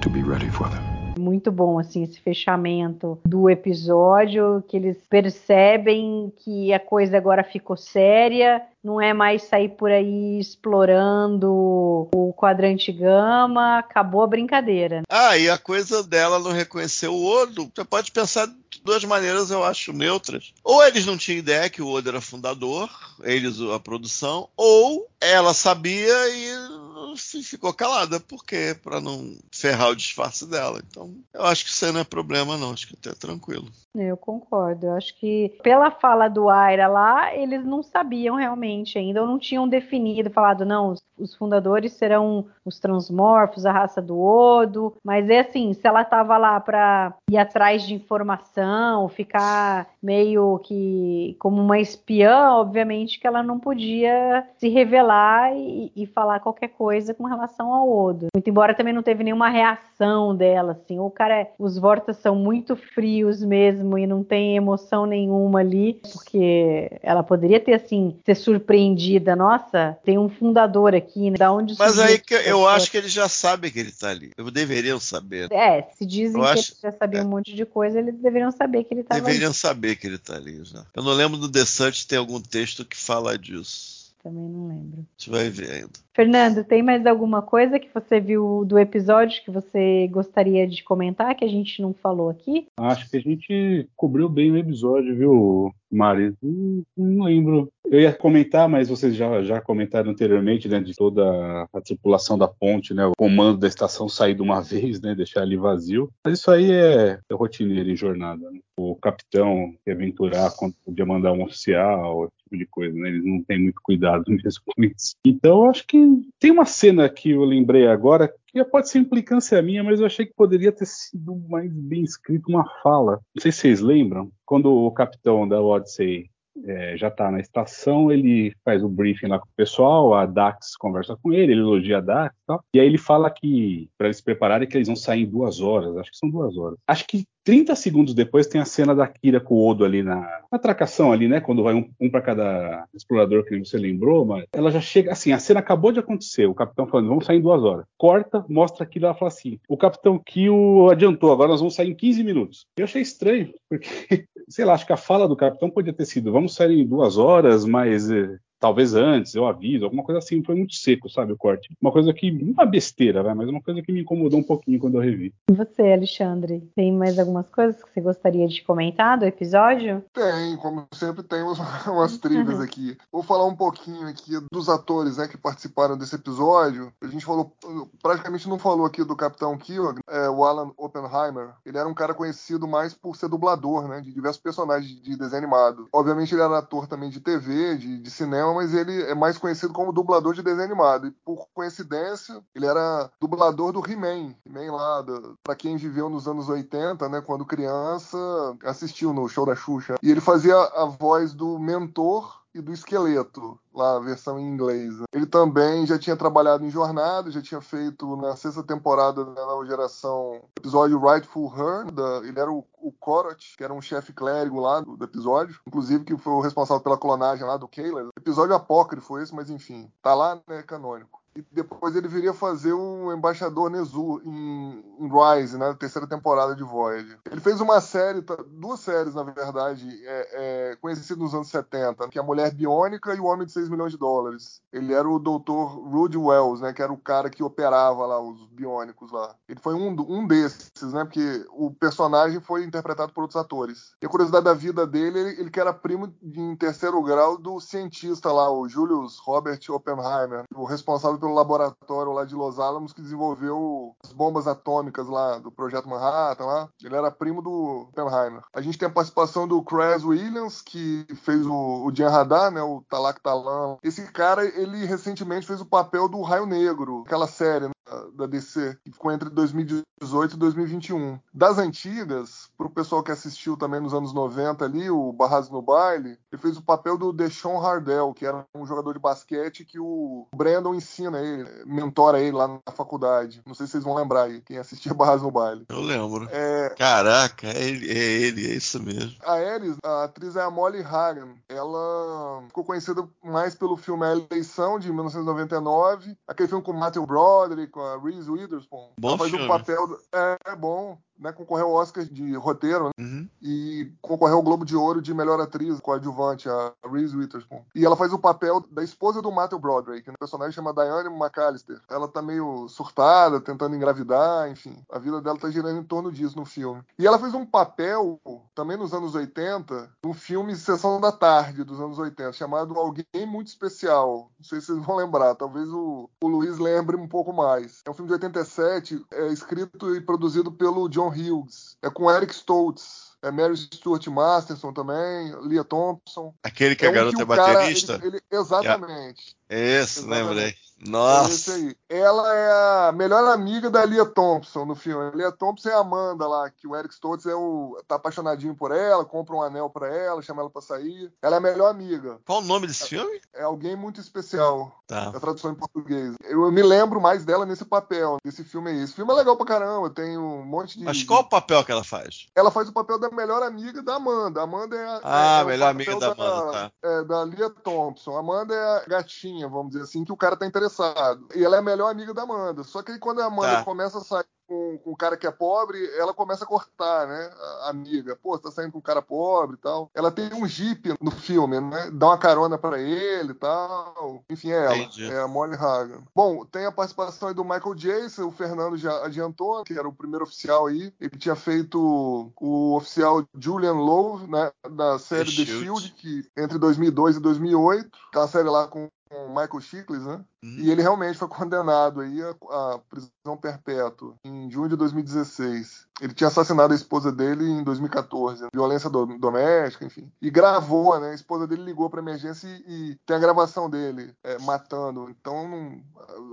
to be ready for them. Muito bom, assim, esse fechamento do episódio, que eles percebem que a coisa agora ficou séria, não é mais sair por aí explorando o quadrante gama, acabou a brincadeira. Ah, e a coisa dela não reconhecer o Odo, você pode pensar de duas maneiras, eu acho, neutras. Ou eles não tinham ideia que o Odo era fundador, eles a produção, ou ela sabia e ficou calada, porque para não ferrar o disfarce dela. Então, eu acho que isso aí não é problema, não. Acho que até é tranquilo. Eu concordo. Eu acho que pela fala do Aira lá, eles não sabiam realmente ainda, ou não tinham definido, falado, não, os, fundadores serão os transmorfos, a raça do Odo. Mas é assim, se ela tava lá para ir atrás de informação, ficar meio que como uma espiã, obviamente que ela não podia se revelar e, e falar qualquer coisa com relação ao Odo. Muito embora também não teve nenhuma reação dela, assim. O cara, é, os Vortas são muito frios mesmo e não tem emoção nenhuma ali, porque ela poderia ter assim ser surpreendida. Nossa, tem um fundador aqui, né? Da onde Mas aí que eu acho que eles já sabem que ele está ali. Eu deveriam saber. É, se dizem eu que acho... eles já sabiam é. um monte de coisa, eles deveriam saber que ele estava ali. Deveriam saber que ele está ali já. Eu não lembro do The Sun ter algum texto que fala disso. Também não lembro. A gente vai ver ainda. Fernando, tem mais alguma coisa que você viu do episódio que você gostaria de comentar que a gente não falou aqui? Acho que a gente cobriu bem o episódio, viu, Mari? Não, não lembro. Eu ia comentar, mas vocês já, já comentaram anteriormente, né, de toda a tripulação da ponte, né, o comando da estação sair de uma [LAUGHS] vez, né, deixar ali vazio. Mas isso aí é, é rotineiro em jornada. Né? O capitão que aventurar quando podia mandar um oficial, esse tipo de coisa, né? Eles não têm muito cuidado [LAUGHS] mesmo com isso. Então, acho que tem uma cena que eu lembrei agora que pode ser implicância minha, mas eu achei que poderia ter sido mais bem escrito uma fala. Não sei se vocês lembram, quando o capitão da Odyssey é, já está na estação, ele faz o briefing lá com o pessoal, a Dax conversa com ele, ele elogia a Dax e tal, e aí ele fala que, para eles se prepararem, que eles vão sair em duas horas, acho que são duas horas. Acho que 30 segundos depois tem a cena da Kira com o Odo ali na, atracação ali, né? Quando vai um, um para cada explorador, que você lembrou, mas ela já chega assim, a cena acabou de acontecer, o capitão falando, vamos sair em duas horas. Corta, mostra aquilo, ela fala assim, o capitão Kio adiantou, agora nós vamos sair em 15 minutos. Eu achei estranho, [LAUGHS] porque, sei lá, acho que a fala do capitão podia ter sido, vamos sair em duas horas, mas eh, talvez antes, eu aviso, alguma coisa assim, foi muito seco, sabe, o corte. Uma coisa que, uma besteira, né, mas uma coisa que me incomodou um pouquinho quando eu revi. E você, Alexandre, tem mais algumas coisas que você gostaria de comentar do episódio? Tem, como sempre temos [LAUGHS] umas trivias Uhum. aqui. Vou falar um pouquinho aqui dos atores né, que participaram desse episódio. A gente falou, praticamente não falou aqui do Capitão Killian, é, o Alan Oppenheimer. Ele era um cara conhecido mais por ser dublador, né, de diversos personagens de desenho animado. Obviamente ele era ator também de TV, de, de cinema, mas ele é mais conhecido como dublador de desenho animado. E por coincidência, ele era dublador do He-Man. He-Man lá, do, pra quem viveu nos anos 80, né, quando criança, assistiu no show da Xuxa. E ele fazia a voz do mentor e do esqueleto, lá a versão em inglês. Ele também já tinha trabalhado em Jornada, já tinha feito na sexta temporada da nova geração episódio Rightful Her, da, ele era o, o Korot, que era um chefe clérigo lá do, do, episódio, inclusive que foi o responsável pela clonagem lá do Kayla. Episódio apócrifo esse, mas enfim, tá lá, né, canônico. E depois ele viria fazer o embaixador Nezu em, em Rise, na né, terceira temporada de Voyager. Ele fez uma série, duas séries, na verdade, é, é, conhecidas nos anos 70, que é a Mulher Biônica e o Homem de 6 milhões de dólares. Ele era o Dr. Rudy Wells, né, que era o cara que operava lá os biônicos lá. Ele foi um, um desses, né, porque o personagem foi interpretado por outros atores. E a curiosidade da vida dele, ele, ele que era primo em terceiro grau do cientista lá, o Julius Robert Oppenheimer, o responsável pelo laboratório lá de Los Alamos que desenvolveu as bombas atômicas lá do Projeto Manhattan lá. Ele era primo do Oppenheimer. A gente tem a participação do Chris Williams, que fez o, o Jan Radar, né, o Talak Talan. Esse cara, ele recentemente fez o papel do Raio Negro, aquela série, né, da DC, que ficou entre 2018 e 2021. Das antigas, pro pessoal que assistiu também nos anos 90 ali, o Barras no Baile, ele fez o papel do Deshaun Hardell, que era um jogador de basquete que o Brandon ensina ele, mentora ele lá na faculdade. Não sei se vocês vão lembrar aí, quem assistia [LAUGHS] Barras no Baile. Eu lembro. É... Caraca, é ele, é ele, é isso mesmo. A Ares, a atriz é a Molly Hagan. Ela ficou conhecida mais pelo filme A Eleição, de 1999, aquele filme com o Matthew Broderick, com a Reese Witherspoon. Bom ela faz filme. o papel... É, é bom né, concorreu ao Oscar de roteiro né, uhum. e concorreu ao Globo de Ouro de melhor atriz coadjuvante, a Reese Witherspoon. E ela faz o papel da esposa do Matthew Broderick, um personagem chama Diane McAllister. Ela tá meio surtada, tentando engravidar, enfim. A vida dela tá girando em torno disso no filme. E ela fez um papel, também nos anos 80, num filme Sessão da Tarde, dos anos 80, chamado Alguém Muito Especial. Não sei se vocês vão lembrar, talvez o, o Luiz lembre um pouco mais. É um filme de 87, é escrito e produzido pelo John Hughes. É com Eric Stoltz. É Mary Stuart Masterson também, Lia Thompson. Aquele que é a um garota que é o cara, baterista? ele- ele- exatamente. Exatamente. lembrei. É Nossa. aí. Ela é a melhor amiga da Lia Thompson no filme. A Lia Thompson é a Amanda lá, que o Eric Stoltz é o, tá apaixonadinho por ela, compra um anel pra ela, chama ela pra sair. Ela é a melhor amiga. Qual o nome desse filme? É alguém muito especial. Tá. A tradução em português. Eu me lembro mais dela nesse papel, desse filme aí. Esse filme é legal pra caramba, tem um monte de. Mas qual o papel que ela faz? Ela faz o papel da melhor amiga da Amanda. A Amanda é a. Ah, é, é melhor amiga da Amanda, tá. é, da Lia Thompson. A Amanda é a gatinha vamos dizer assim, que o cara tá interessado. E ela é a melhor amiga da Amanda. Só que aí quando a Amanda Tá. começa a sair com, com um cara que é pobre, ela começa a cortar, né? A amiga. Pô, você tá saindo com um cara pobre e tal. Ela tem um jeep no filme, né? Dá uma carona pra ele e tal. Enfim, é ela. Entendi. É a Molly Hagan. Bom, tem a participação aí do Michael Jason, o Fernando já adiantou, que era o primeiro oficial aí. Ele tinha feito o oficial Julian Lowe, né? Da série The The Shield. Shield, que entre 2002 e 2008. Aquela série lá com com o Michael Chiklis, né? Uhum. E ele realmente foi condenado aí a, a prisão perpétua em junho de 2016. Ele tinha assassinado a esposa dele em 2014, violência do- doméstica, enfim. E gravou, né? A esposa dele ligou para emergência e, e tem a gravação dele é, matando. Então, não-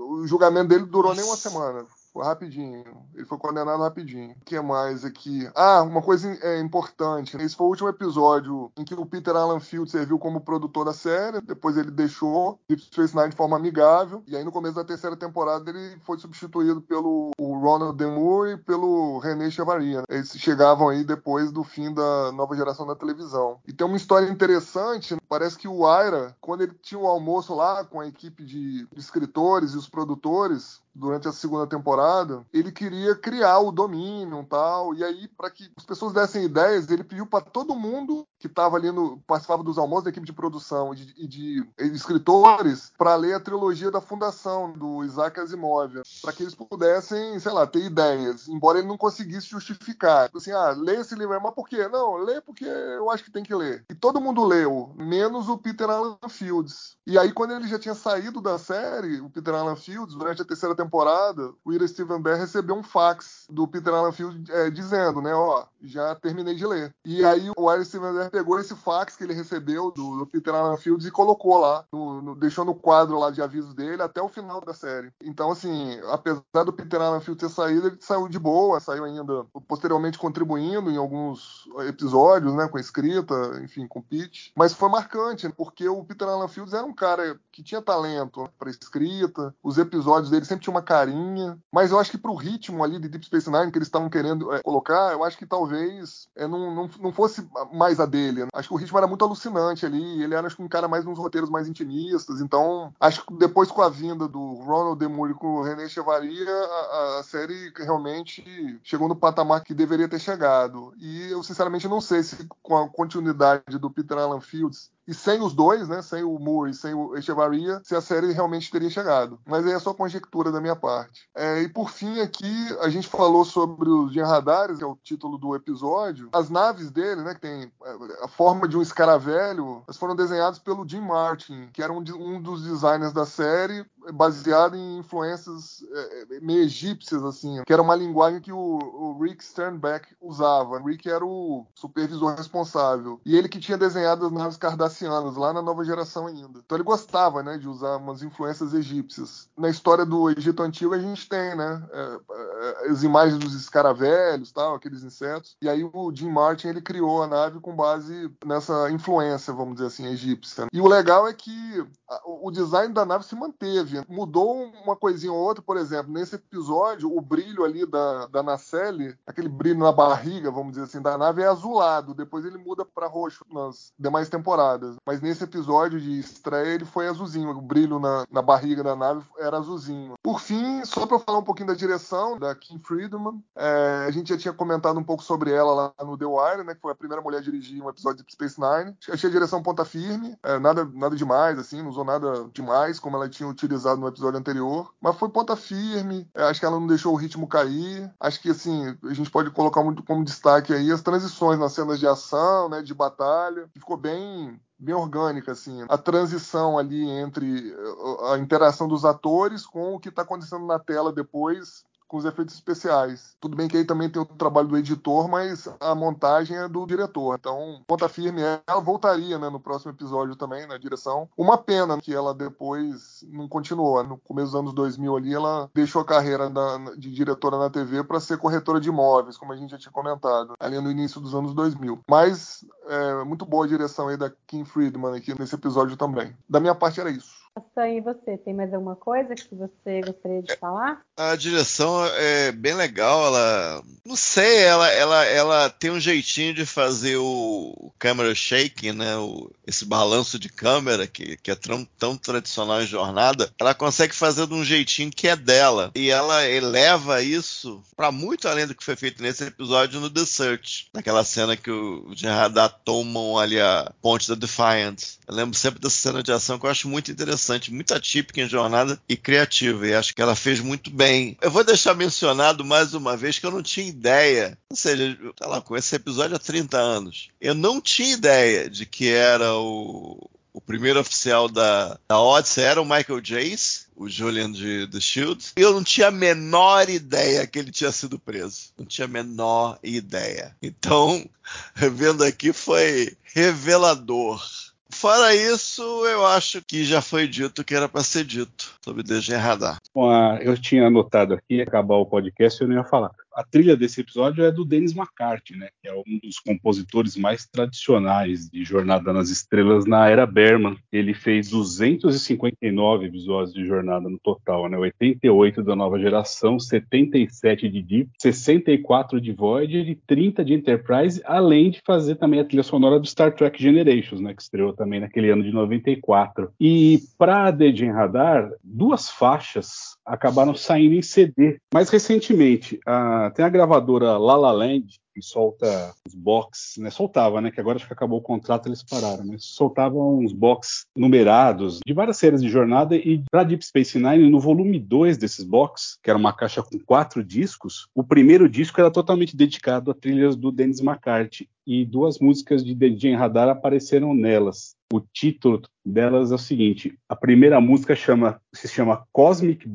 o julgamento dele durou nem uma semana. Rapidinho. Ele foi condenado rapidinho. O que mais aqui? Ah, uma coisa é, importante. Esse foi o último episódio em que o Peter Alan Field serviu como produtor da série. Depois ele deixou Deep Space Nine de forma amigável. E aí no começo da terceira temporada ele foi substituído pelo Ronald D. Moore e pelo René Chavaria. Eles chegavam aí depois do fim da nova geração da televisão. E tem uma história interessante. Parece que o Aira, quando ele tinha o almoço lá com a equipe de escritores e os produtores, durante a segunda temporada, ele queria criar o domínio e tal. E aí, para que as pessoas dessem ideias, ele pediu para todo mundo que estava ali no. participava dos almoços da equipe de produção e de, de escritores para ler a trilogia da fundação do Isaac Asimov, para que eles pudessem, sei lá, ter ideias, embora ele não conseguisse justificar. Tipo Assim, ah, lê esse livro, mas por quê? Não, lê porque eu acho que tem que ler. E todo mundo leu, menos o Peter Alan Fields. E aí, quando ele já tinha saído da série, o Peter Alan Fields, durante a terceira temporada, o Ira Steven Behr recebeu um fax do Peter Alan Fields é, dizendo, né, ó, já terminei de ler. E aí o Ira Steven Behr pegou esse fax que ele recebeu do, do Peter Fields e colocou lá, no- no- deixou no quadro lá de avisos dele até o final da série. Então, assim, apesar do Peter Fields ter saído, ele saiu de boa, saiu ainda posteriormente contribuindo em alguns episódios, né, com a escrita, enfim, com o pitch. Mas foi marcante, né, porque o Peter Fields era um cara que tinha talento para escrita, os episódios dele sempre tinham uma carinha, mas eu acho que pro ritmo ali de Deep Space Nine que eles estavam querendo é, colocar, eu acho que talvez é, não, não, não fosse mais a dele. Né? Acho que o ritmo era muito alucinante ali, ele era acho um cara mais uns roteiros mais intimistas, então acho que depois com a vinda do Ronald D. Moore e com o René Chevaria, a, a série realmente chegou no patamar que deveria ter chegado. E eu sinceramente não sei se com a continuidade do Peter Alan Fields e sem os dois, né, sem o Moore e sem o Echevarria, se a série realmente teria chegado. Mas aí é só conjectura da minha parte. É, e por fim aqui, a gente falou sobre os Jean Radares, que é o título do episódio. As naves dele, né, que tem é, a forma de um escaravelho, elas foram desenhadas pelo Jim Martin, que era um, um dos designers da série, baseado em influências é, é, meio egípcias, assim, que era uma linguagem que o, o Rick Sternbeck usava. Rick era o supervisor responsável. E ele que tinha desenhado as naves cardassianas, lá na nova geração ainda. Então ele gostava, né, de usar umas influências egípcias. Na história do Egito Antigo a gente tem, né, é, é, as imagens dos escaravelhos, tal, aqueles insetos. E aí o Jim Martin, ele criou a nave com base nessa influência, vamos dizer assim, egípcia. E o legal é que o design da nave se manteve. Mudou uma coisinha ou outra, por exemplo, nesse episódio, o brilho ali da, da nacelle, aquele brilho na barriga, vamos dizer assim, da nave é azulado. Depois ele muda para roxo nas demais temporadas. Mas nesse episódio de estreia ele foi azulzinho. O brilho na, na barriga da nave era azulzinho. Por fim, só para falar um pouquinho da direção da Kim Friedman, é, a gente já tinha comentado um pouco sobre ela lá no The Wire, né? Que foi a primeira mulher a dirigir um episódio de Space Nine. Achei a direção ponta firme, é, nada, nada demais, assim, não usou nada demais, como ela tinha utilizado no episódio anterior. Mas foi ponta firme, é, acho que ela não deixou o ritmo cair. Acho que, assim, a gente pode colocar muito como destaque aí as transições nas cenas de ação, né? De batalha, que ficou bem bem orgânica, assim. A transição ali entre uh, a interação dos atores com o que está acontecendo na tela depois com os efeitos especiais. Tudo bem que aí também tem o trabalho do editor, mas a montagem é do diretor. Então, ponta firme, ela voltaria né, no próximo episódio também, na direção. Uma pena que ela depois não continuou. No começo dos anos 2000 ali, ela deixou a carreira da- de diretora na TV para ser corretora de imóveis, como a gente já tinha comentado, ali no início dos anos 2000. Mas, é, muito boa a direção aí da Kim Friedman aqui nesse episódio também. Da minha parte era isso. Castanha, e você? Tem mais alguma coisa que você gostaria de falar? A direção é bem legal, ela. Não sei, ela, ela, ela tem um jeitinho de fazer o, camera shaking, né? O, esse balanço de câmera que, que é tão, tão tradicional em jornada. Ela consegue fazer de um jeitinho que é dela. E ela eleva isso para muito além do que foi feito nesse episódio no The Search. Naquela cena que o Gerard tomam ali a ponte da Defiant. Eu lembro sempre dessa cena de ação que eu acho muito interessante, muito atípica em jornada e criativa. E acho que ela fez muito bem. Eu vou deixar mencionado mais uma vez que eu não tinha ideia, ou seja, tá lá, com esse episódio há 30 anos, eu não tinha ideia de que era o, o primeiro oficial da, da Odyssey era o Michael Jace, o Julian de The Shield. E eu não tinha a menor ideia que ele tinha sido preso. Não tinha a menor ideia. Então, [LAUGHS] vendo aqui foi revelador. Fora isso, eu acho que já foi dito o que era para ser dito sobre DG Radar. Bom, eu tinha anotado aqui, acabar o podcast, eu não ia falar a trilha desse episódio é do Dennis McCarthy, né, que é um dos compositores mais tradicionais de Jornada nas Estrelas na era Berman. Ele fez 259 episódios de Jornada no total, né, 88 da nova geração, 77 de Deep, 64 de Voyager e 30 de Enterprise, além de fazer também a trilha sonora do Star Trek Generations, né, que estreou também naquele ano de 94. E para DJ Radar, duas faixas acabaram saindo em CD. Mais recentemente, a, tem a gravadora La La Land, que solta os box, né? Soltava, né? Que agora acho que acabou o contrato, eles pararam, mas soltavam uns box numerados de várias séries de jornada e para Deep Space Nine, no volume 2 desses box, que era uma caixa com quatro discos, o primeiro disco era totalmente dedicado a trilhas do Dennis McCarthy e duas músicas de DJ Radar apareceram nelas. O título delas é o seguinte: a primeira música chama, se chama Cosmic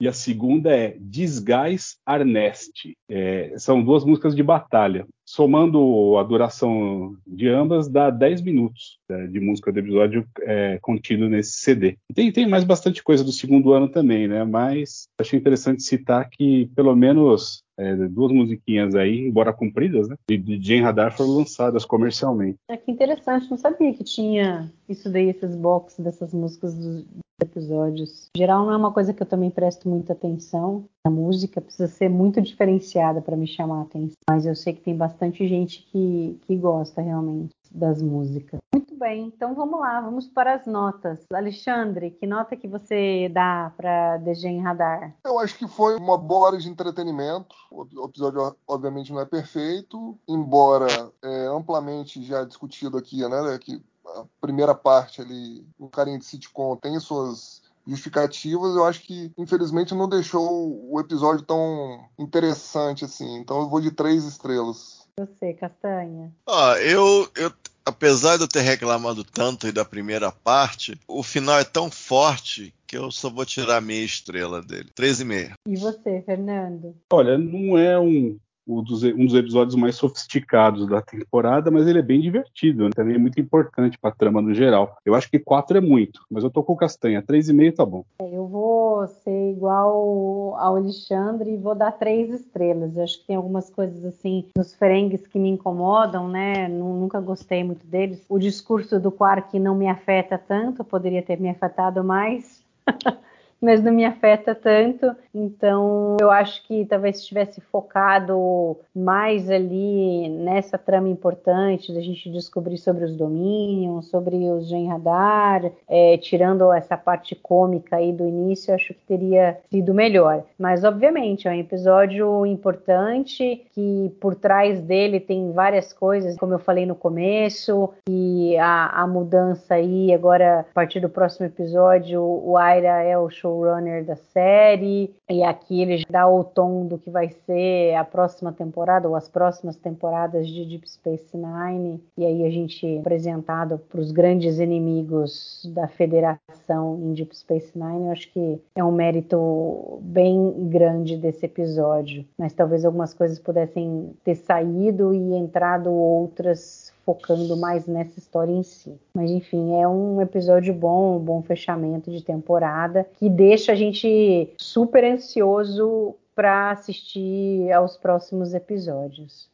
E a segunda é Disguise Arnest. É, são duas músicas de batalha. Somando a duração de ambas, dá 10 minutos né, de música do episódio é, contido nesse CD. Tem, tem mais bastante coisa do segundo ano também, né? Mas achei interessante citar que pelo menos é, duas musiquinhas aí, embora compridas, né? De, de Jane Radar foram lançadas comercialmente. É que interessante, não sabia que tinha isso daí, esses boxes dessas músicas dos episódios. Em geral, não é uma coisa que eu também presto muita atenção. A música precisa ser muito diferenciada para me chamar a atenção. Mas eu sei que tem bastante gente que, que gosta realmente das músicas. Muito bem, então vamos lá, vamos para as notas. Alexandre, que nota que você dá para DG em Radar? Eu acho que foi uma boa hora de entretenimento. O episódio, obviamente, não é perfeito, embora é, amplamente já discutido aqui, né, que a primeira parte ali, o carinho de sitcom tem suas justificativas, eu acho que infelizmente não deixou o episódio tão interessante assim. Então eu vou de três estrelas. Você, Castanha. Ah, eu, eu apesar de eu ter reclamado tanto aí da primeira parte, o final é tão forte que eu só vou tirar meia estrela dele. 3,5. E você, Fernando? Olha, não é um dos, um dos episódios mais sofisticados da temporada, mas ele é bem divertido, né? também é muito importante para a trama no geral. Eu acho que quatro é muito, mas eu tô com castanha, três e meio tá bom. É, eu vou ser igual ao Alexandre e vou dar três estrelas. Eu acho que tem algumas coisas assim nos ferengues que me incomodam, né? Nunca gostei muito deles. O discurso do Quark não me afeta tanto, poderia ter me afetado mais. [LAUGHS] mas não me afeta tanto. Então, eu acho que talvez se tivesse focado mais ali nessa trama importante da gente descobrir sobre os domínios, sobre os Gen Radar, é, tirando essa parte cômica aí do início, acho que teria sido melhor. Mas, obviamente, é um episódio importante que por trás dele tem várias coisas, como eu falei no começo, e a, a mudança aí, agora, a partir do próximo episódio, o Aira é o showrunner da série, e aqui ele dá o tom do que vai ser a próxima temporada, ou as próximas temporadas de Deep Space Nine, e aí a gente é apresentado para os grandes inimigos da Federação em Deep Space Nine, eu acho que é um mérito bem grande desse episódio, mas talvez algumas coisas pudessem ter saído e entrado outras focando mais nessa história em si. Mas enfim, é um episódio bom, um bom fechamento de temporada que deixa a gente super ansioso para assistir aos próximos episódios.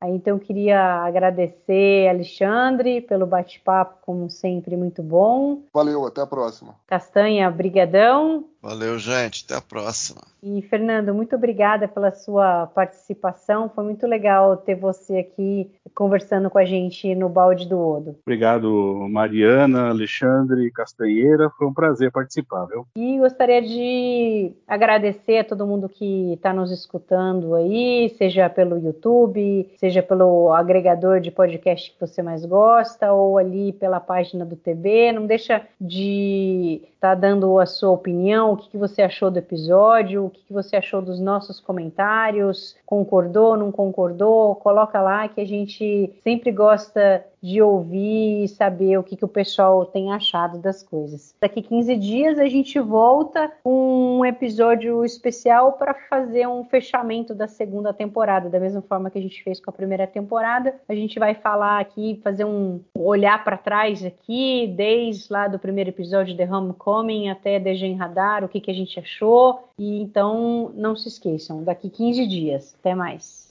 Aí, então, queria agradecer Alexandre pelo bate-papo, como sempre, muito bom. Valeu, até a próxima. Castanha, brigadão. Valeu, gente. Até a próxima. E, Fernando, muito obrigada pela sua participação. Foi muito legal ter você aqui conversando com a gente no Balde do Odo. Obrigado, Mariana, Alexandre, Castanheira. Foi um prazer participar, viu? E gostaria de agradecer a todo mundo que está nos escutando aí, seja pelo YouTube, seja pelo agregador de podcast que você mais gosta, ou ali pela página do TB. Não deixa de estar tá dando a sua opinião, o que, que você achou do episódio, o que, que você achou dos nossos comentários, concordou, não concordou, coloca lá que a gente sempre gosta de ouvir e saber o que, que o pessoal tem achado das coisas. Daqui 15 dias a gente volta com um episódio especial para fazer um fechamento da segunda temporada, da mesma forma que a gente fez com a primeira temporada. A gente vai falar aqui, fazer um olhar para trás aqui, desde lá do primeiro episódio de Homecoming até Degen Radar, o que, que a gente achou. E então não se esqueçam, daqui 15 dias. Até mais.